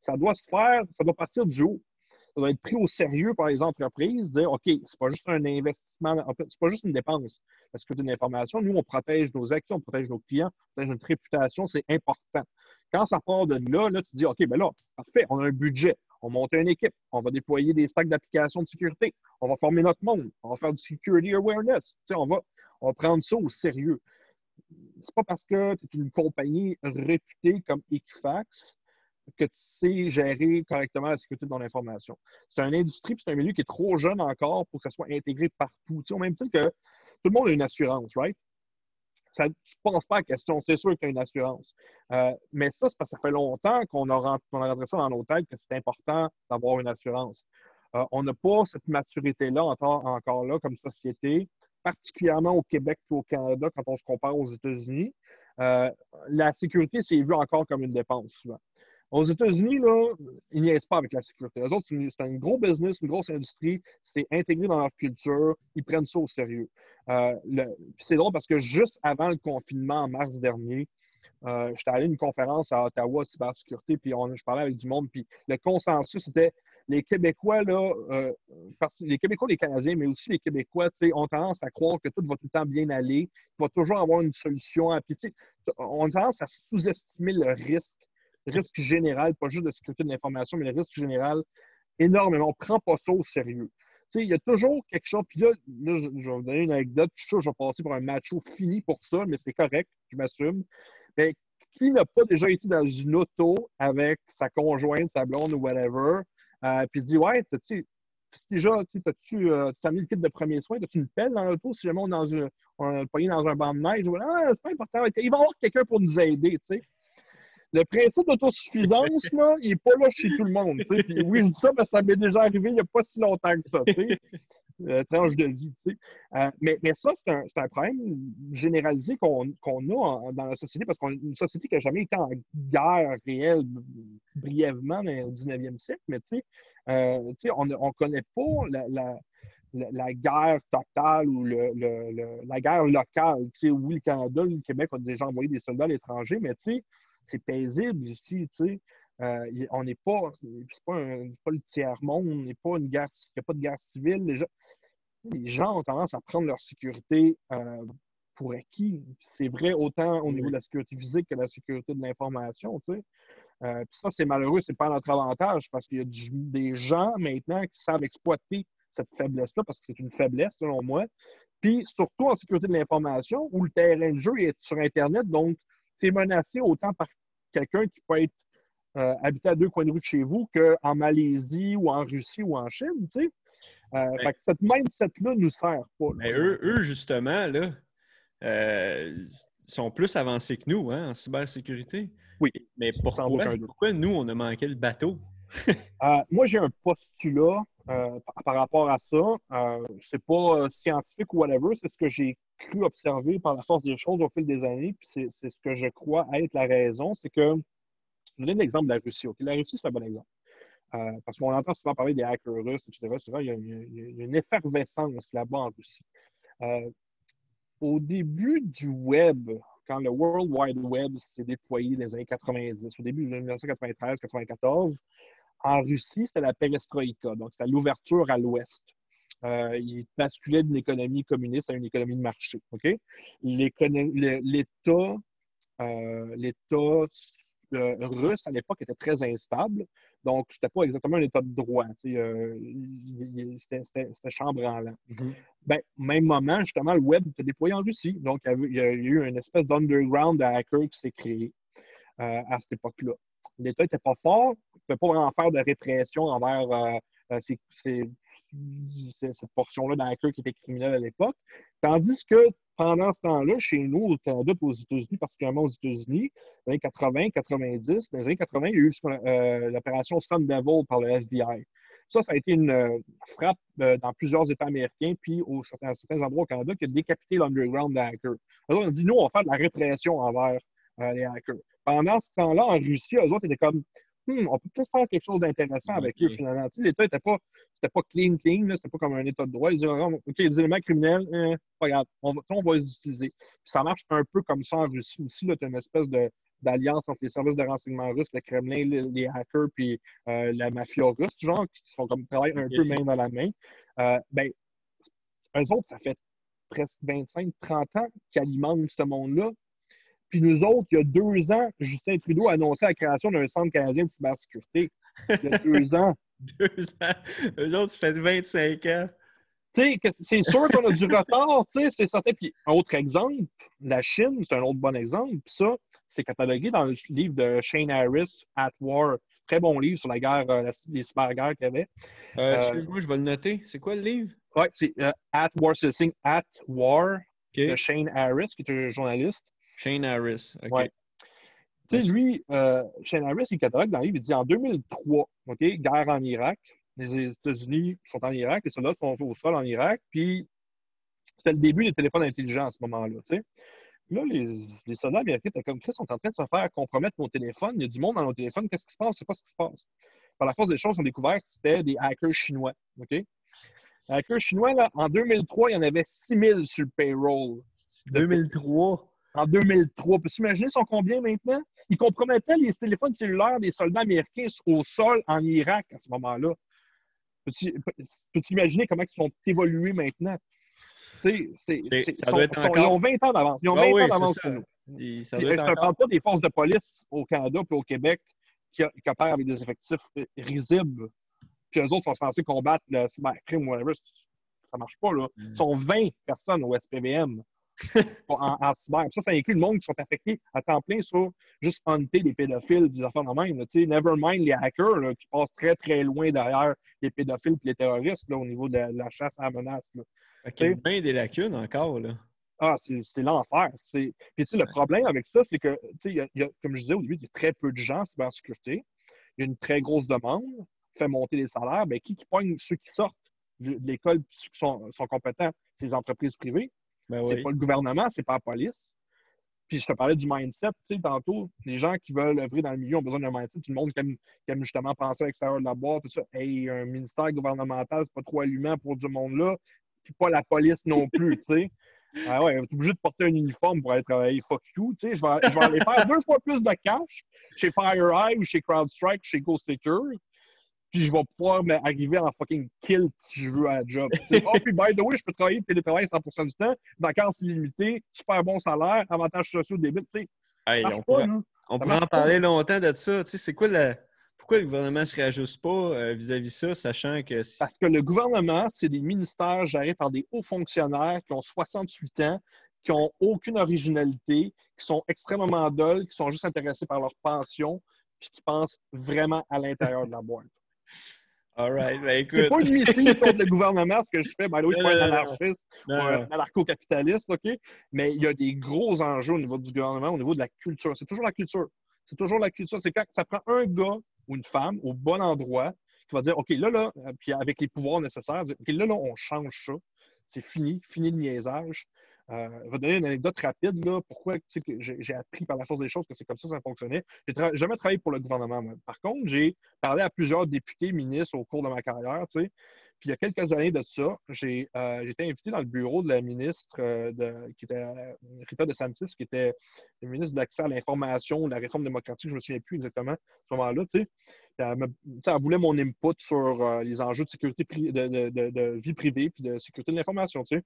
ça doit se faire, ça doit partir du haut. Ça doit être pris au sérieux par les entreprises, dire OK, c'est pas juste un investissement, en fait, c'est pas juste une dépense, la sécurité de l'information. Nous, on protège nos acquis, on protège nos clients, on protège notre réputation, c'est important. Quand ça part de là, là, tu dis OK, ben là, parfait, on a un budget, on monte une équipe, on va déployer des stacks d'applications de sécurité, on va former notre monde, on va faire du security awareness. Tu sais, on, va, on va prendre ça au sérieux c'est pas parce que tu es une compagnie réputée comme Equifax que tu sais gérer correctement la sécurité de ton information. C'est une industrie, c'est un milieu qui est trop jeune encore pour que ça soit intégré partout. Tu sais, au même titre que tout le monde a une assurance, right? Ça, tu ne penses pas à la question, c'est sûr qu'il y a une assurance. Euh, mais ça, c'est parce que ça fait longtemps qu'on a, rentré ça dans nos têtes que c'est important d'avoir une assurance. Euh, on n'a pas cette maturité-là encore, encore, là comme société, particulièrement au Québec et au Canada quand on se compare aux États-Unis. Euh, la sécurité, c'est vu encore comme une dépense souvent. Aux États-Unis, ils niaisent pas avec la sécurité. Les autres, c'est un gros business, une grosse industrie. C'est intégré dans leur culture. Ils prennent ça au sérieux. Euh, c'est drôle parce que juste avant le confinement, en mars dernier, euh, j'étais allé à une conférence à Ottawa, cybersécurité, puis je parlais avec du monde, puis le consensus était les Québécois, là, euh, les Québécois, les Canadiens, mais aussi les Québécois, ont tendance à croire que tout va tout le temps bien aller, qu'il va toujours avoir une solution. À, puis, on a tendance à sous-estimer le risque, risque général, pas juste de sécurité de l'information, mais le risque général énormément. On ne prend pas ça au sérieux. Il y a toujours quelque chose. Puis là, je, vais vous donner une anecdote. Je suis sûr je vais passer pour un macho fini pour ça, mais c'est correct, je m'assume. Mais qui n'a pas déjà été dans une auto avec sa conjointe, sa blonde ou whatever, euh, puis dit Ouais, tu déjà, as-tu euh, as mis le kit de premier soin, as-tu une pelle dans l'auto si jamais on dans, une, on dans un banc de neige? Ah, c'est pas important, il va y avoir quelqu'un pour nous aider, tu sais. Le principe d'autosuffisance, là, il n'est pas là chez tout le monde. Puis oui, je dis ça parce que ça m'est déjà arrivé il n'y a pas si longtemps que ça. Euh, tranche de vie. Euh, mais, mais ça, c'est un, un, problème généralisé qu'on a dans la société parce qu'on est une société qui n'a jamais été en guerre réelle brièvement au 19e siècle, mais euh, on ne connaît pas la, la, la, guerre totale ou le, le, la guerre locale. Oui, le Canada, le Québec a déjà envoyé des soldats à l'étranger, mais c'est paisible ici. Euh, on n'est pas, c'est pas, pas, le tiers-monde, on n'est pas une guerre, il n'y a pas de guerre civile. Les gens, les gens ont tendance à prendre leur sécurité euh, pour acquis. C'est vrai autant au niveau de la sécurité physique que de la sécurité de l'information. Tu sais. Euh, ça, c'est malheureux, c'est pas notre avantage parce qu'il y a des gens maintenant qui savent exploiter cette faiblesse-là parce que c'est une faiblesse, selon moi. Puis, surtout en sécurité de l'information, où le terrain de jeu est sur Internet, donc tu es menacé autant par quelqu'un qui peut être euh, habiter à deux coins de rue de chez vous qu'en Malaisie ou en Russie ou en Chine, tu sais. Euh, ben fait que cette mindset-là nous sert pas. Mais eux, eux, justement, là, euh, sont plus avancés que nous hein, en cybersécurité. Oui. Mais pourquoi, pourquoi nous, on a manqué le bateau? moi, j'ai un postulat par rapport à ça. c'est pas scientifique ou whatever, c'est ce que j'ai cru observer par la force des choses au fil des années, puis c'est ce que je crois être la raison, c'est que je donne l'exemple de la Russie. La Russie, c'est un bon exemple. Euh, parce qu'on entend souvent parler des hackers russes, etc. Il, y a, une effervescence là-bas en Russie. Euh, au début du web, quand le World Wide Web s'est déployé dans les années 90, au début de 1993-94, en Russie, c'était la perestroïka, donc c'était l'ouverture à l'ouest. Euh, il basculait d'une économie communiste à une économie de marché. L'État euh, l'État russe à l'époque était très instable. Donc, c'était pas exactement un état de droit. Euh, c'était chambranlant. Mm-hmm. ben, même moment, justement, le web était déployé en Russie. Donc, il y, a, eu une espèce d'underground de hacker qui s'est créé euh, à cette époque-là. L'État n'était pas fort, il ne pouvait pas en faire de répression envers euh, euh ces, cette portion-là d'hacker qui était criminelle à l'époque. Tandis que pendant ce temps-là, chez nous, au Canada et aux États-Unis, particulièrement aux États-Unis, dans les années 80, 90, dans les années 80, il y a eu euh, l'opération Sun Devil par le FBI. Ça, ça a été une euh, frappe euh, dans plusieurs États américains, puis au, certains, certains endroits au Canada, qui a décapité l'underground des hackers. Alors, on dit, nous, on va faire de la répression envers les hackers. Pendant ce temps-là, en Russie, eux autres étaient comme, hmm, on peut peut-être faire quelque chose d'intéressant avec eux, finalement. L'État n'était pas c'était pas clean, clean, c'était pas comme un état de droit. Ils disaient, OK, les éléments criminels, pas grave, on va, on va les utiliser. ça marche un peu comme ça en Russie aussi. Tu as une espèce d'alliance entre les services de renseignement russes, le Kremlin, les, hackers, puis euh, la mafia russe, genre, qui sont comme travaillent un peu main dans la main. Euh, ben, eux autres, ça fait presque 25, 30 ans qu'ils alimentent ce monde-là. Puis nous autres, il y a deux ans, Justin Trudeau a annoncé la création d'un centre canadien de cybersécurité. Il y a deux ans. Deux ans. Eux autres, ça fait 25 ans. C'est sûr qu'on a du retard, c'est certain. Puis, un autre exemple, la Chine, c'est un autre bon exemple. Puis ça, c'est catalogué dans le livre de Shane Harris, At War. Très bon livre sur la guerre, euh, les cyberguerres qu'il y avait. Euh, Excuse-moi, je vais le noter. C'est quoi le livre? Oui, c'est At War, c'est le signe At War de Shane Harris, qui est un journaliste. Shane Harris, OK. Tu sais, lui, Shane Harris, il catalogue dans le livre, il dit en 2003, OK, guerre en Irak, les États-Unis sont en Irak, les soldats sont au sol en Irak, puis c'était le début des téléphones intelligents à ce moment-là. Là, les, les, soldats américains étaient comme Chris sont en train de se faire compromettre nos téléphones. Il y a du monde dans nos téléphones. Qu'est-ce qui se passe? Je ne sais pas ce qui se passe. Par la force des choses, on a découvert que c'était des hackers chinois. OK? Les hackers chinois, là, en 2003, il y en avait 6000 sur le payroll. 2003? En 2003. Peux-tu imaginer son combien maintenant? Ils compromettaient les téléphones cellulaires des soldats américains au sol en Irak à ce moment-là. Peux-tu imaginer comment ils sont évolués maintenant? C'est, ça doit être encore... Ils ont 20 ans d'avance. Ils ont 20 ah ans d'avance sur nous. je ne parle pas des forces de police au Canada et au Québec qui, qui, opèrent avec des effectifs risibles. Puis eux autres sont censés combattre le cybercrime ou whatever. Ça ne marche pas, là. Mm. Ils sont 20 personnes au SPVM en, en, cyber. Ça, ça inclut le monde qui sont affectés à temps plein sur juste hunter des pédophiles des affaires de même. sais, never mind les hackers là, qui passent très, très loin derrière les pédophiles et les terroristes là, au niveau de la, chasse à la menace. Il y a bien des lacunes encore. Là. Ah, c'est l'enfer. Puis, le problème avec ça, c'est que, y a, y a, comme je disais au début, il y a très peu de gens en cybersécurité. Il y a une très grosse demande, fait monter les salaires. Ben, qui, qui pogne ceux qui sortent de l'école ceux qui sont, sont compétents? C'est les entreprises privées. Ben c'est pas le gouvernement, c'est pas la police. Puis je te parlais du mindset, tu sais, tantôt, les gens qui veulent œuvrer dans le milieu ont besoin d'un mindset. Tout le monde qui aime, justement penser à l'extérieur de la boîte, tout ça. Hey, un ministère gouvernemental, c'est pas trop allumant pour du monde-là. Puis pas la police non plus, tu sais. Ah ouais, t'es obligé de porter un uniforme pour aller travailler. Fuck you, tu sais. Je vais, je vais aller faire deux fois plus de cash chez FireEye ou chez CrowdStrike ou chez GhostSecure puis je vais pouvoir arriver en fucking kill si je veux à la job. oh, puis by the way, je peux travailler télétravail 100% du temps, vacances illimitées, super bon salaire, avantages sociaux, débit, tu sais. on, pourrait, on pourrait en parler longtemps de ça. Tu sais, c'est quoi le... Pourquoi le gouvernement ne se réajuste pas euh, vis-à-vis -vis ça, sachant que... Parce que le gouvernement, c'est des ministères gérés par des hauts fonctionnaires qui ont 68 ans, qui n'ont aucune originalité, qui sont extrêmement deuls, qui sont juste intéressés par leur pension, puis qui pensent vraiment à l'intérieur de la boîte. All right. Ben, c'est pas une mission contre le gouvernement, ce que je fais. Ben, oui, je suis un anarchiste ou un anarcho-capitaliste, OK? Mais il y a des gros enjeux au niveau du gouvernement, au niveau de la culture. C'est toujours la culture. C'est toujours la culture. C'est quand ça prend un gars ou une femme au bon endroit qui va dire OK, là, là, euh, puis avec les pouvoirs nécessaires, OK, là, là, on change ça. C'est fini, fini le niaisage. Euh, je vais donner une anecdote rapide. Là, pourquoi j'ai appris par la force des choses que c'est comme ça que ça fonctionnait. J'ai jamais travaillé pour le gouvernement. Par contre, j'ai parlé à plusieurs députés, ministres au cours de ma carrière. Tu sais. Puis il y a quelques années de ça, j'ai euh, été invité dans le bureau de la ministre euh, de, qui était Rita DeSantis, qui était le ministre de l'accès à l'information, la réforme démocratique, je ne me souviens plus exactement à ce moment-là. Tu sais. Elle, voulait mon input sur les enjeux de sécurité de, de, de, vie privée et de sécurité de l'information. Tu sais.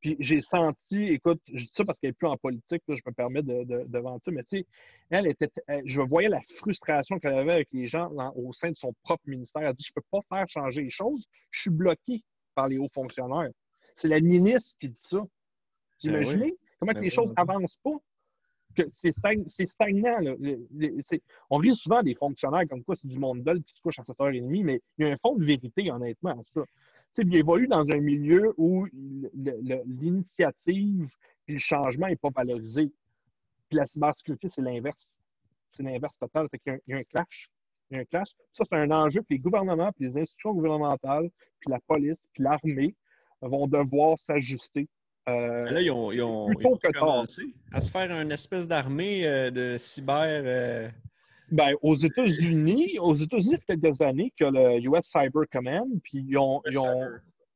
Puis j'ai senti, écoute, je dis ça parce qu'elle n'est plus en politique, je me permets de, de, vanter, mais tu sais, elle était, je voyais la frustration qu'elle avait avec les gens au sein de son propre ministère. Elle dit Je ne peux pas faire changer les choses, je suis bloqué par les hauts fonctionnaires. C'est la ministre qui dit ça. Vous ben imaginez comment que ben les choses n'avancent pas? c'est stagnant. Là. on rit souvent des fonctionnaires comme quoi c'est du monde d'ol qui se couche à 7h30, mais il y a un fond de vérité, honnêtement, à ça il évolue dans un milieu où l'initiative et le changement n'est pas valorisé. Puis la cybersécurité, c'est l'inverse. C'est l'inverse total. Fait il, y a un, clash. Il y a un clash. Ça, c'est un enjeu. Puis les gouvernements, puis les institutions gouvernementales, puis la police, puis l'armée vont devoir s'ajuster. Euh, là, ils ont, ils ont, commencé à se faire une espèce d'armée euh, de cyber. Euh, ben, aux États-Unis, aux États-Unis, il y a quelques années, qu'il y a le US Cyber Command, puis ils ont, ils ont,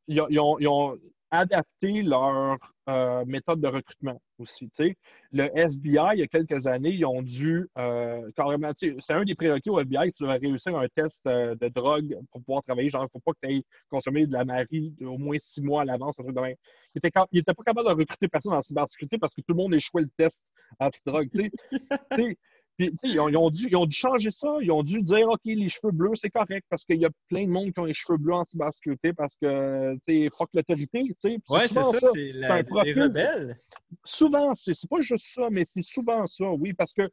ils ont, ils ont adapté leur euh, méthode de recrutement aussi. sais. Le FBI, il y a quelques années, ils ont dû euh, carrément. C'est un des prérequis au FBI que tu dois réussir un test euh, de drogue pour pouvoir travailler. Genre, il ne faut pas que tu aies consommé de la marie au moins six mois à l'avance. Il n'était pas capable de recruter personne en cybersécurité parce que tout le monde échouait le test anti-drogue. Puis, ils ont, ils, ont dû, ils ont dû changer ça. Ils ont dû dire, OK, les cheveux bleus, c'est correct parce qu'il y a plein de monde qui ont les cheveux bleus en cybersécurité parce que, tu sais, fuck l'autorité, tu sais. Ouais, c'est ça, c'est les rebelles. Souvent, c'est pas juste ça, mais c'est souvent ça, oui, parce que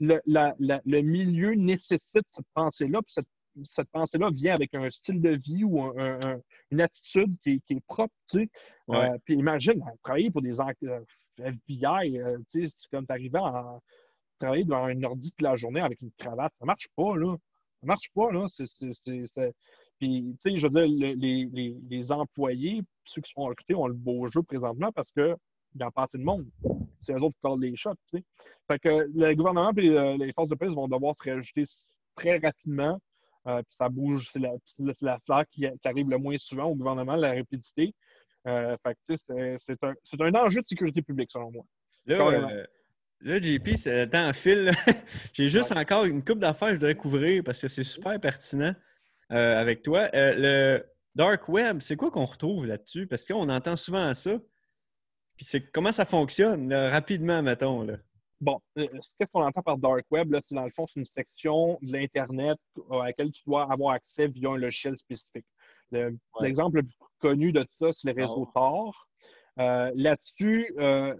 le, la, la, le milieu nécessite cette pensée-là, puis cette cette pensée-là vient avec un style de vie ou un, une attitude qui, qui, est propre, tu sais. Euh, puis imagine, travailler pour des FBI, euh, tu sais, c'est comme t'arrives à travailler devant un ordi toute la journée avec une cravate. Ça marche pas, là. Ça marche pas, là. Puis, tu sais, je veux dire, les, les, les, employés, ceux qui sont recrutés, ont le beau jeu présentement parce qu'il y a pas assez de monde. C'est eux autres qui collent les shots, tu sais. Fait que le gouvernement et euh, les forces de police vont devoir se réajouter très rapidement. Euh, puis ça bouge, c'est la, la fleur qui, qui, arrive le moins souvent au gouvernement, la rapidité. Euh, fait que, c'est un, un, enjeu de sécurité publique, selon moi. Là, là JP, c'est le temps en fil. J'ai juste encore une coupe d'affaires que je devrais couvrir parce que c'est super pertinent euh, avec toi. le Dark Web, c'est quoi qu'on retrouve là-dessus? Parce qu'on entend souvent ça. Puis c'est comment ça fonctionne, rapidement, mettons. Là? Bon, qu'est-ce qu'on entend par Dark Web? C'est dans le fond, c'est une section de l'Internet à laquelle tu dois avoir accès via un logiciel spécifique. L'exemple le, plus connu de ça, c'est le réseau Tor. Euh, Là-dessus, euh,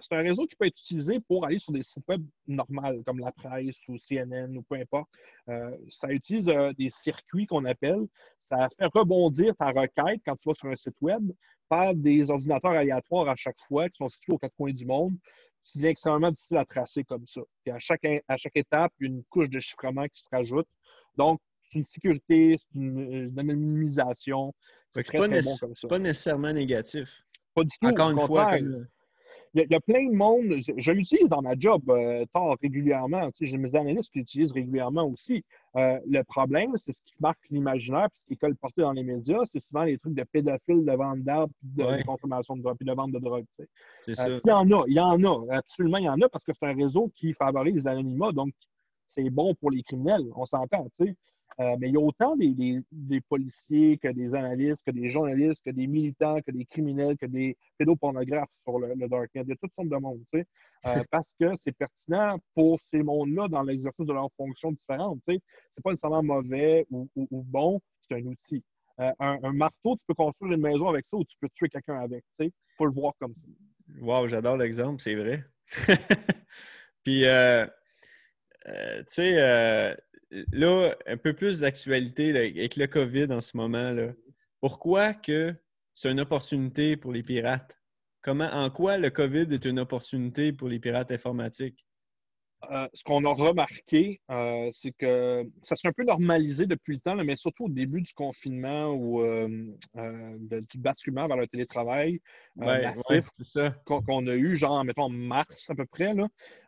c'est un réseau qui peut être utilisé pour aller sur des sites web normaux, comme la presse ou CNN ou peu importe. Euh, ça utilise euh, des circuits qu'on appelle. Ça fait rebondir ta requête quand tu vas sur un site web par des ordinateurs aléatoires à chaque fois qui sont situés aux quatre coins du monde. C'est extrêmement difficile à tracer comme ça. Et à chaque, à chaque étape, il y a une couche de chiffrement qui se rajoute. Donc, c'est une sécurité, c'est une, anonymisation. C'est pas, pas nécessairement négatif. Pas du tout. Encore une fois, il, y a, plein de monde, je, l'utilise dans ma job euh, tard régulièrement. Tu sais, j'ai mes analystes qui l'utilisent régulièrement aussi. Euh, le problème, c'est ce qui marque l'imaginaire puis ce qui est colporté dans les médias, c'est souvent les trucs de pédophiles, de vente d'armes, de, consommation de drogue, puis de vente de drogue. Tu sais. Euh, il y en a, il y en a, absolument, il y en a parce que c'est un réseau qui favorise l'anonymat, donc c'est bon pour les criminels, on s'entend, tu sais. Euh, mais il y a autant des, policiers que des analystes, que des journalistes, que des militants, que des criminels, que des pédopornographes sur le, le Darknet. Il y a toutes sortes de monde, tu sais, euh, parce que c'est pertinent pour ces mondes-là dans l'exercice de leurs fonctions différentes. Tu sais. C'est pas nécessairement mauvais ou, bon, c'est un outil. Euh, un, marteau, tu peux construire une maison avec ça ou tu peux tuer quelqu'un avec. Il faut le voir comme ça. Wow, j'adore l'exemple, c'est vrai. Puis, tu sais, là, un peu plus d'actualité avec le COVID en ce moment. Pourquoi que c'est une opportunité pour les pirates? Comment, en quoi le COVID est une opportunité pour les pirates informatiques? Euh, ce qu'on a remarqué, euh, c'est que ça s'est un peu normalisé depuis le temps, mais surtout au début du confinement ou euh, du basculement vers le télétravail massif qu'on a eu, genre, mettons, mars à peu près,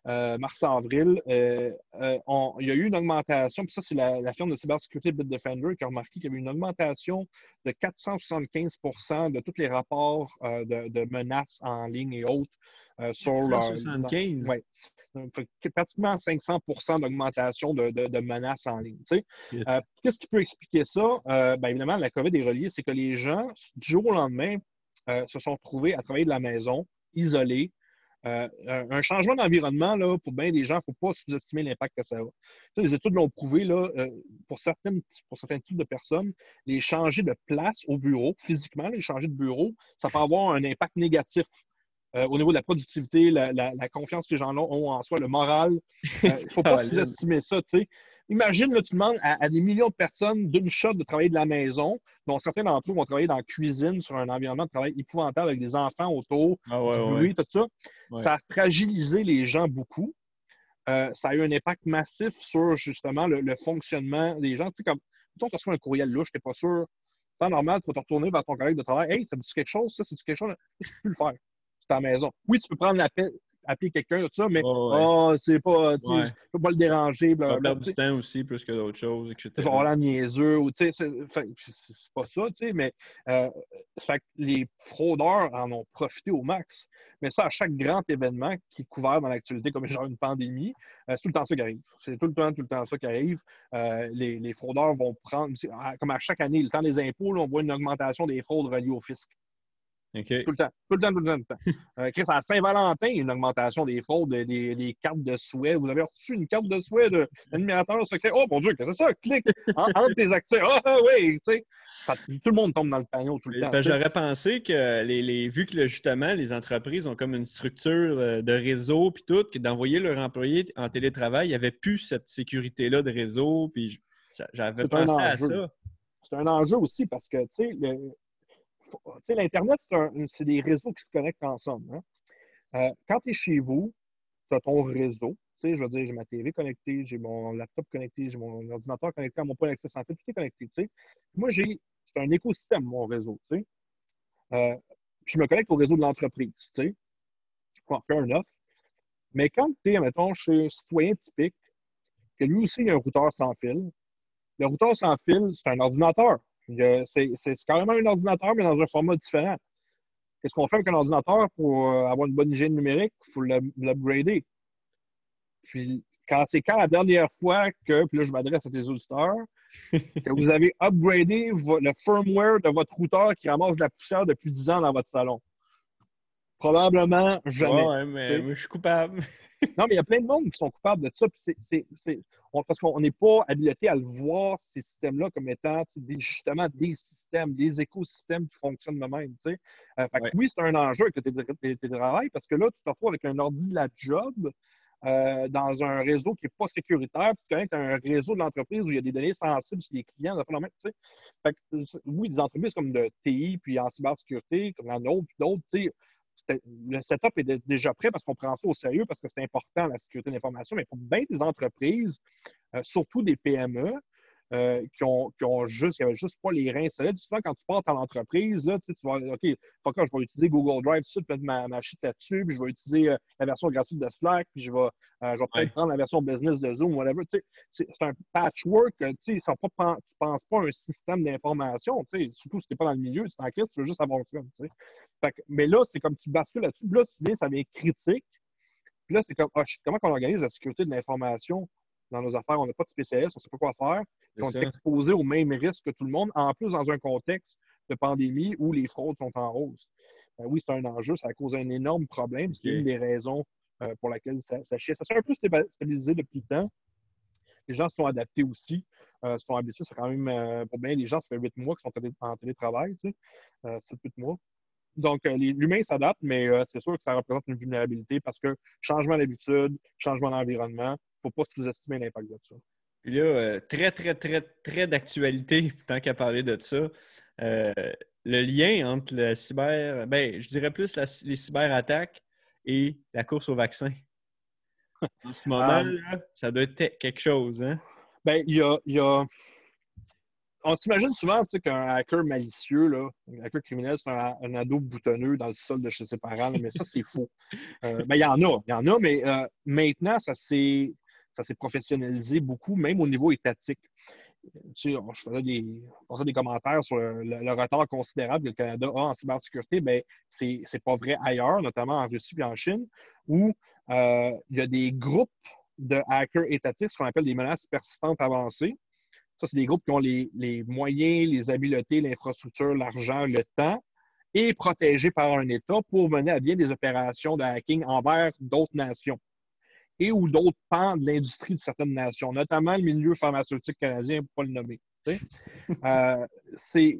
mars-avril. il y a eu une augmentation, puis ça, c'est la, firme de cybersécurité Bitdefender qui a remarqué qu'il y avait une augmentation de 475% de tous les rapports de, menaces en ligne et autres sur 475? leur pratiquement 500% d'augmentation de, menaces en ligne. Euh, qu'est-ce qui peut expliquer ça? Euh, bien évidemment, la COVID est reliée, c'est que les gens, du jour au lendemain, euh, se sont retrouvés à travailler de la maison, isolés. un changement d'environnement, pour bien des gens, il ne faut pas sous-estimer l'impact que ça a. les études l'ont prouvé, là, pour, certaines, pour certains types de personnes, les changer de place au bureau, physiquement, les changer de bureau, ça peut avoir un impact négatif euh, au niveau de la productivité, la, confiance que les gens ont en soi, le moral. Euh, il ne faut pas sous-estimer ça. Imagine, là, tu demandes à, des millions de personnes d'une shot de travailler de la maison, dont certains d'entre eux vont travailler dans la cuisine sur un environnement de travail épouvantable avec des enfants autour, ah du bruit, tout ça. Ça a fragilisé les gens beaucoup. Euh, ça a eu un impact massif sur justement le, fonctionnement des gens. Tu sais, comme, quand tu reçois un courriel louche, tu n'es pas sûr. C'est normal, tu vas te retourner vers ton collègue de travail. Hey, ça me dit quelque chose, ça, c'est quelque chose? Tu peux le faire ta maison. Oui, tu peux prendre l'appel, appeler quelqu'un, tout ça, mais oh, c'est pas, tu ne peux pas le déranger. Bla, perdre du temps aussi plus que d'autres choses, etc. Genre la niaiseux, ou tu sais, c'est pas ça, tu sais, mais euh, fait, les fraudeurs en ont profité au max. Mais ça, à chaque grand événement qui est couvert dans l'actualité, comme genre une pandémie, euh, c'est tout le temps ça qui arrive. C'est tout le temps, tout le temps ça qui arrive. Euh, les, les, fraudeurs vont prendre, comme à chaque année, le temps des impôts, on voit une augmentation des fraudes reliées au fisc. Tout le temps. Tout le temps, tout le temps, tout le temps. Euh, Chris, à Saint-Valentin, une augmentation des fraudes, des, des, cartes de souhait. Vous avez reçu une carte de souhait d'admirateur secret. Oh mon Dieu, qu'est-ce que c'est ça? Clique entre tes accès. Ah oh, oui, tu sais. tout le monde tombe dans le panneau tout le temps. J'aurais pensé que, les, les, vu que justement, les entreprises ont comme une structure euh, de réseau puis tout, que d'envoyer leurs employés en télétravail, il n'y avait plus cette sécurité-là de réseau. Puis j'avais pensé à ça. C'est un enjeu aussi parce que, tu sais, l'Internet, c'est des réseaux qui se connectent ensemble. Hein. Euh, quand tu es chez vous, tu as ton réseau. je veux dire, j'ai ma TV connectée, j'ai mon laptop connecté, j'ai mon ordinateur connecté à mon point d'accès santé, tout est connecté. Moi, j'ai c'est un écosystème, mon réseau. Euh, je me connecte au réseau de l'entreprise. Tu sais. un offre. Mais quand tu es, mettons, chez un citoyen typique, que lui aussi il a un routeur sans fil, le routeur sans fil, c'est un ordinateur. C'est carrément un ordinateur, mais dans un format différent. Qu'est-ce qu'on fait avec un ordinateur pour euh, avoir une bonne hygiène numérique? Il faut l'upgrader. Puis, quand c'est quand la dernière fois que, puis là, je m'adresse à tes auditeurs, que vous avez upgradé le firmware de votre routeur qui ramasse de la poussière depuis 10 ans dans votre salon? Probablement jamais. Ouais, mais je suis coupable. non, mais il y a plein de monde qui sont coupables de ça. parce qu'on n'est pas habilité à le voir, ces systèmes-là, comme étant justement des systèmes, des écosystèmes qui fonctionnent de même. Euh, Oui, c'est un enjeu avec le télétravail parce que là, tu te retrouves avec un ordi de la job euh, dans un réseau qui n'est pas sécuritaire, puis quand même, un réseau de l'entreprise où il y a des données sensibles sur les clients. Fait que, oui, des entreprises comme de TI, puis en cybersécurité, comme la nôtre, puis d'autres, le setup est déjà prêt parce qu'on prend ça au sérieux, parce que c'est important, la sécurité de l'information, mais pour bien des entreprises, euh, surtout des PME, euh, qui, ont, qui ont juste, avait juste pas les reins solides. Souvent, quand tu partes à l'entreprise, là, tu vas, OK, je vais utiliser Google Drive, tout mettre ma, ma là-dessus, puis je vais utiliser euh, la version gratuite de Slack, puis je vais, je vais peut-être prendre la version business de Zoom, whatever. C'est un patchwork, tu sais, ne penses pas à un système d'information, surtout si tu n'es pas dans le milieu, c'est en crise, tu veux juste avoir ça. mais là, c'est comme tu bascules là-dessus, là, tu viens, ça devient critique. Puis là, c'est comme, ah, comment on organise la sécurité de l'information? Dans nos affaires? On n'a pas de spécialiste, on ne sait pas quoi faire. On est exposé aux mêmes risques que tout le monde, en plus dans un contexte de pandémie où les fraudes sont en hausse. Ben oui, c'est un enjeu, ça cause un énorme problème. C'est une des raisons euh, pour laquelle ça, ça chie. Ça s'est un peu stabilisé depuis le temps. Les gens se sont adaptés aussi, euh, se sont habitués. C'est quand même, euh, pour bien les gens, ça fait huit mois qu'ils sont en télétravail, tu sais, sept, huit mois. Donc, l'humain s'adapte, mais c'est sûr que ça représente une vulnérabilité parce que changement d'habitude, changement d'environnement, il ne faut pas sous-estimer l'impact de ça. Puis là, très, très, très, très d'actualité, tant qu'à parler de ça. le lien entre le cyber, ben, je dirais plus les cyberattaques et la course au vaccin. En ce ah. ça doit être quelque chose, hein? Ben, il y a, On s'imagine souvent qu'un hacker malicieux, là, un hacker criminel, c'est un, ado boutonneux dans le sol de chez ses parents, mais ça, c'est faux. Euh, ben, il y en a, il y en a, mais euh, maintenant, ça s'est professionnalisé beaucoup, même au niveau étatique tu sais, je faisais des, des commentaires sur le, retard considérable que le Canada a en cybersécurité, mais ben, c'est pas vrai ailleurs, notamment en Russie et en Chine, où euh, il y a des groupes de hackers étatiques, ce qu'on appelle des menaces persistantes avancées. Ça, c'est des groupes qui ont les, les moyens, les habiletés, l'infrastructure, l'argent, le temps, et protégés par un État pour mener à bien des opérations de hacking envers d'autres nations et ou d'autres pans de l'industrie de certaines nations, notamment le milieu pharmaceutique canadien, pour ne pas le nommer. euh,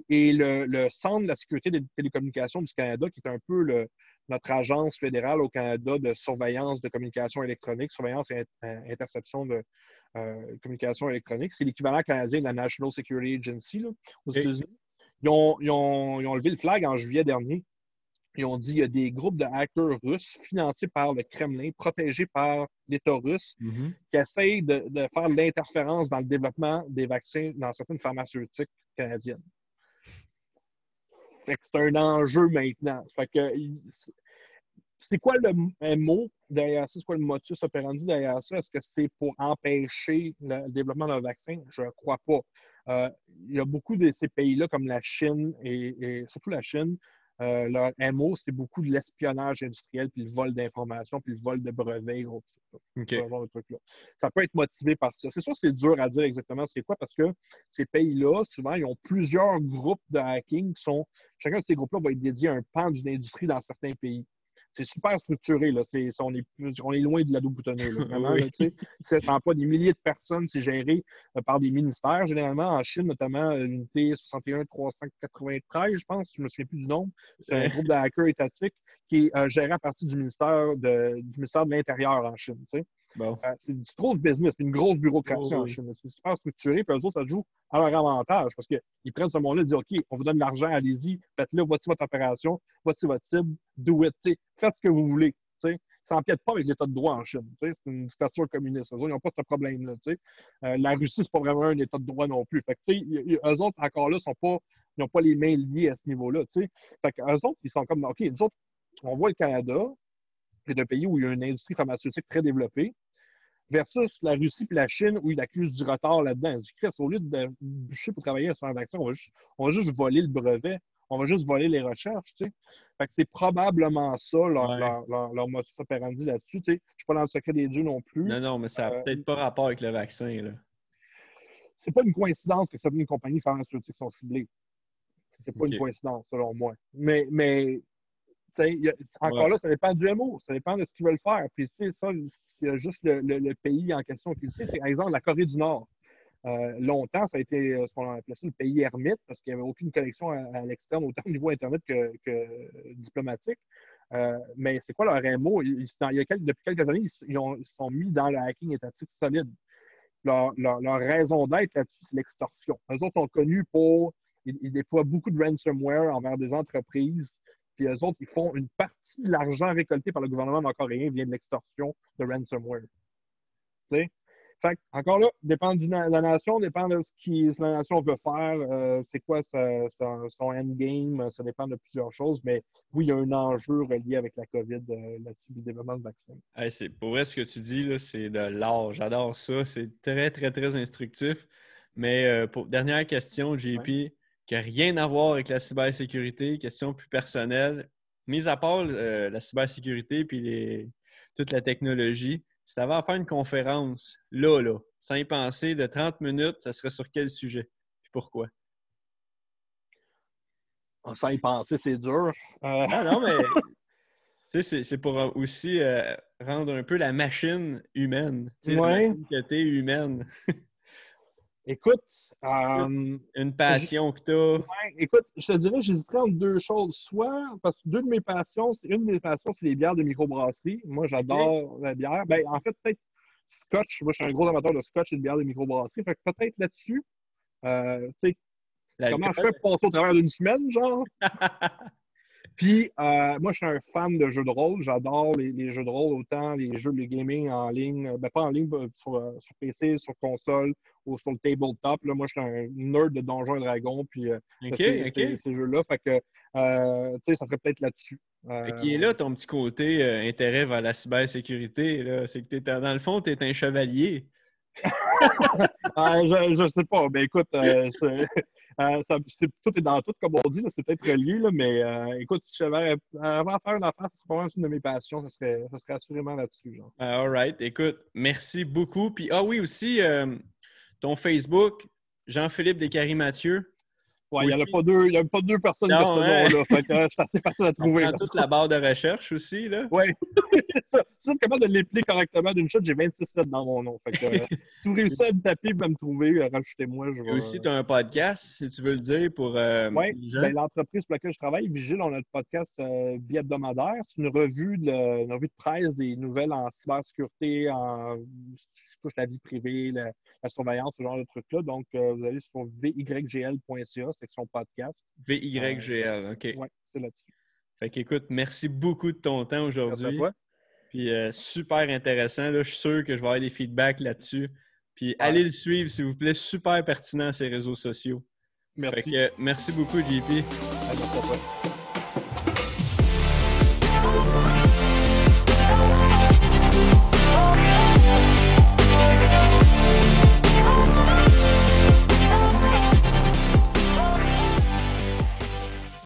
et le, Centre de la sécurité des télécommunications du Canada, qui est un peu le, notre agence fédérale au Canada de surveillance de communication électronique, surveillance et interception de communication électronique, c'est l'équivalent canadien de la National Security Agency aux États-Unis. ils ont, levé le flag en juillet dernier ils ont dit qu'il y a des groupes de hackers russes financés par le Kremlin, protégés par l'État russe, mm-hmm. qui essayent de, faire de l'interférence dans le développement des vaccins dans certaines pharmaceutiques canadiennes. c'est un enjeu maintenant. C'est quoi le mot derrière ça? C'est quoi le motus operandi derrière ça? Est-ce que c'est pour empêcher le développement d'un vaccin? Je ne crois pas. Euh, il y a beaucoup de ces pays-là, comme la Chine et surtout la Chine, Euh, leur MO, c'est beaucoup de l'espionnage industriel, puis le vol d'informations, puis le vol de brevets. Ça peut être motivé par ça. C'est sûr que c'est dur à dire exactement c'est quoi, parce que ces pays-là, souvent, ils ont plusieurs groupes de hacking qui sont. Chacun de ces groupes-là va être dédié à un pan d'une industrie dans certains pays c'est super structuré. Là. on, est, on est loin de la boutonneux. Vraiment, c'est pas des milliers de personnes, c'est géré euh, par des ministères. Généralement, en Chine, notamment euh, l'unité 61 393, je pense, je ne me souviens plus du nom. C'est un groupe de hackers étatiques qui est euh, géré à partir du ministère de, du ministère de l'Intérieur en Chine. Euh, c'est du gros business, une grosse bureaucratie en Chine. C'est super structuré, puis eux autres, ça joue à leur avantage parce qu'ils prennent ce monde-là et disent OK, on vous donne de l'argent, allez-y, faites-le, voici votre opération, voici votre cible, do it, faites ce que vous voulez. Ça n'empiète pas avec l'État de droit en Chine. C'est une dictature communiste. Eux ils n'ont pas ce problème-là. Euh, la Russie, c'est pas vraiment un État de droit non plus. Fait que, eux autres, encore là, sont pas, ils n'ont pas les mains liées à ce niveau-là. Fait que, eux autres, ils sont comme OK, nous autres, on voit le Canada, c'est un pays où il y a une industrie pharmaceutique très développée, versus la Russie et la Chine où ils accusent du retard là-dedans. Ils disent, au lieu de bûcher pour travailler sur un vaccin, on va, juste, voler le brevet, on va juste voler les recherches. Tu Fait que c'est probablement ça leur, leur, leur, modus operandi là-dessus. Tu sais. Je ne suis pas dans le secret des dieux non plus. Non, non, mais ça n'a euh, peut-être pas rapport avec le vaccin. Là. C'est pas une coïncidence que certaines compagnies pharmaceutiques sont ciblées. C'est pas une coïncidence, selon moi. Mais, mais encore là, ça dépend du MO, ça dépend de ce qu'ils veulent faire. Puis c'est ça, c'est juste le, pays en question qui le sait. C'est par exemple la Corée du Nord. Euh, longtemps, ça a été euh, ce qu'on appelait ça le pays ermite parce qu'il n'y avait aucune connexion à, l'externe, autant au niveau Internet que, diplomatique. Euh, mais c'est quoi leur MO? il y a depuis quelques années, ils, sont mis dans le hacking étatique solide. Leur, raison d'être là-dessus, c'est l'extorsion. Eux autres sont connus pour. ils, déploient beaucoup de ransomware envers des entreprises puis eux autres, ils font une partie de l'argent récolté par le gouvernement nord-coréen vient de l'extorsion de ransomware. Tu sais? Fait encore là, dépend de la nation, dépend de ce que la nation veut faire, euh, c'est quoi son endgame, ça dépend de plusieurs choses, mais oui, il y a un enjeu relié avec la COVID euh, là-dessus, le développement de vaccin. c'est, pour vrai, ce que tu dis, c'est de l'art. J'adore ça. C'est très, très, très instructif. Mais euh, pour dernière question, JP, qui n'a rien à voir avec la cybersécurité, question plus personnelle. Mis à part euh, la cybersécurité puis toute la technologie, si tu avais à faire une conférence, là, là, sans y penser, de 30 minutes, ça serait sur quel sujet? Puis pourquoi? Ah, sans y penser, c'est dur. Euh... Non, non, mais c'est pour aussi euh, rendre un peu la machine humaine. Ouais. La machine humaine. Écoute, euh, une passion que tu as? écoute, je te dirais, j'hésiterais entre deux choses. Soit, parce que deux de mes passions, une de mes passions, c'est les bières de microbrasserie. Moi, j'adore la bière. Ben, en fait, peut-être scotch. Moi, je suis un gros amateur de scotch et de bière de microbrasserie. Fait que peut-être là-dessus, euh, tu sais, comment je fais pour passer au travers d'une semaine, genre? Puis, euh, moi, je suis un fan de jeux de rôle. J'adore les, jeux de rôle, autant les jeux de gaming en ligne, ben, pas en ligne, euh, sur, PC, sur console ou sur le tabletop. Là, moi, je suis un nerd de Donjons et Dragons. Puis, euh, ces, jeux-là. Fait que, tu sais, ça serait peut-être là-dessus. qui est là ton petit côté intérêt vers la cybersécurité. C'est que, dans le fond, tu es un chevalier. je, ne sais pas. Ben écoute, Euh, tout est dans tout, comme on dit. C'est peut-être relié, là, mais euh, écoute, si j'avais avant de faire une affaire, c'est probablement une de mes passions. Ça serait, ça serait assurément là-dessus. Ah, all right. Écoute, merci beaucoup. Puis, ah oui, aussi, euh, ton Facebook, Jean-Philippe Descaries-Mathieu. Ouais, il n'y a pas deux, il y a pas deux personnes non, de ce nom-là. Fait que euh, c'est assez facile à trouver. On toute la barre de recherche aussi, là. Oui. c'est capable de l'épeler correctement d'une shot. J'ai 26 lettres dans mon nom. Fait que, euh, si vous réussissez à me taper et à me trouver, euh, rajoutez-moi. Je vais, aussi, tu as un podcast, si tu veux le dire, pour Oui, ben, l'entreprise pour laquelle je travaille, Vigile, on a le podcast bi-hebdomadaire. C'est une revue de, une revue de presse des nouvelles en cybersécurité, en touche la vie privée, la, surveillance, ce genre de trucs-là. Donc, vous allez sur vygl.ca section podcast. VYGL, OK. Oui, c'est là-dessus. Fait qu'écoute, merci beaucoup de ton temps aujourd'hui. Puis euh, super intéressant. Là, je suis sûr que je vais avoir des feedbacks là-dessus. Puis allez le suivre, s'il vous plaît. Super pertinent ces réseaux sociaux. Merci. Fait que, merci beaucoup, JP. À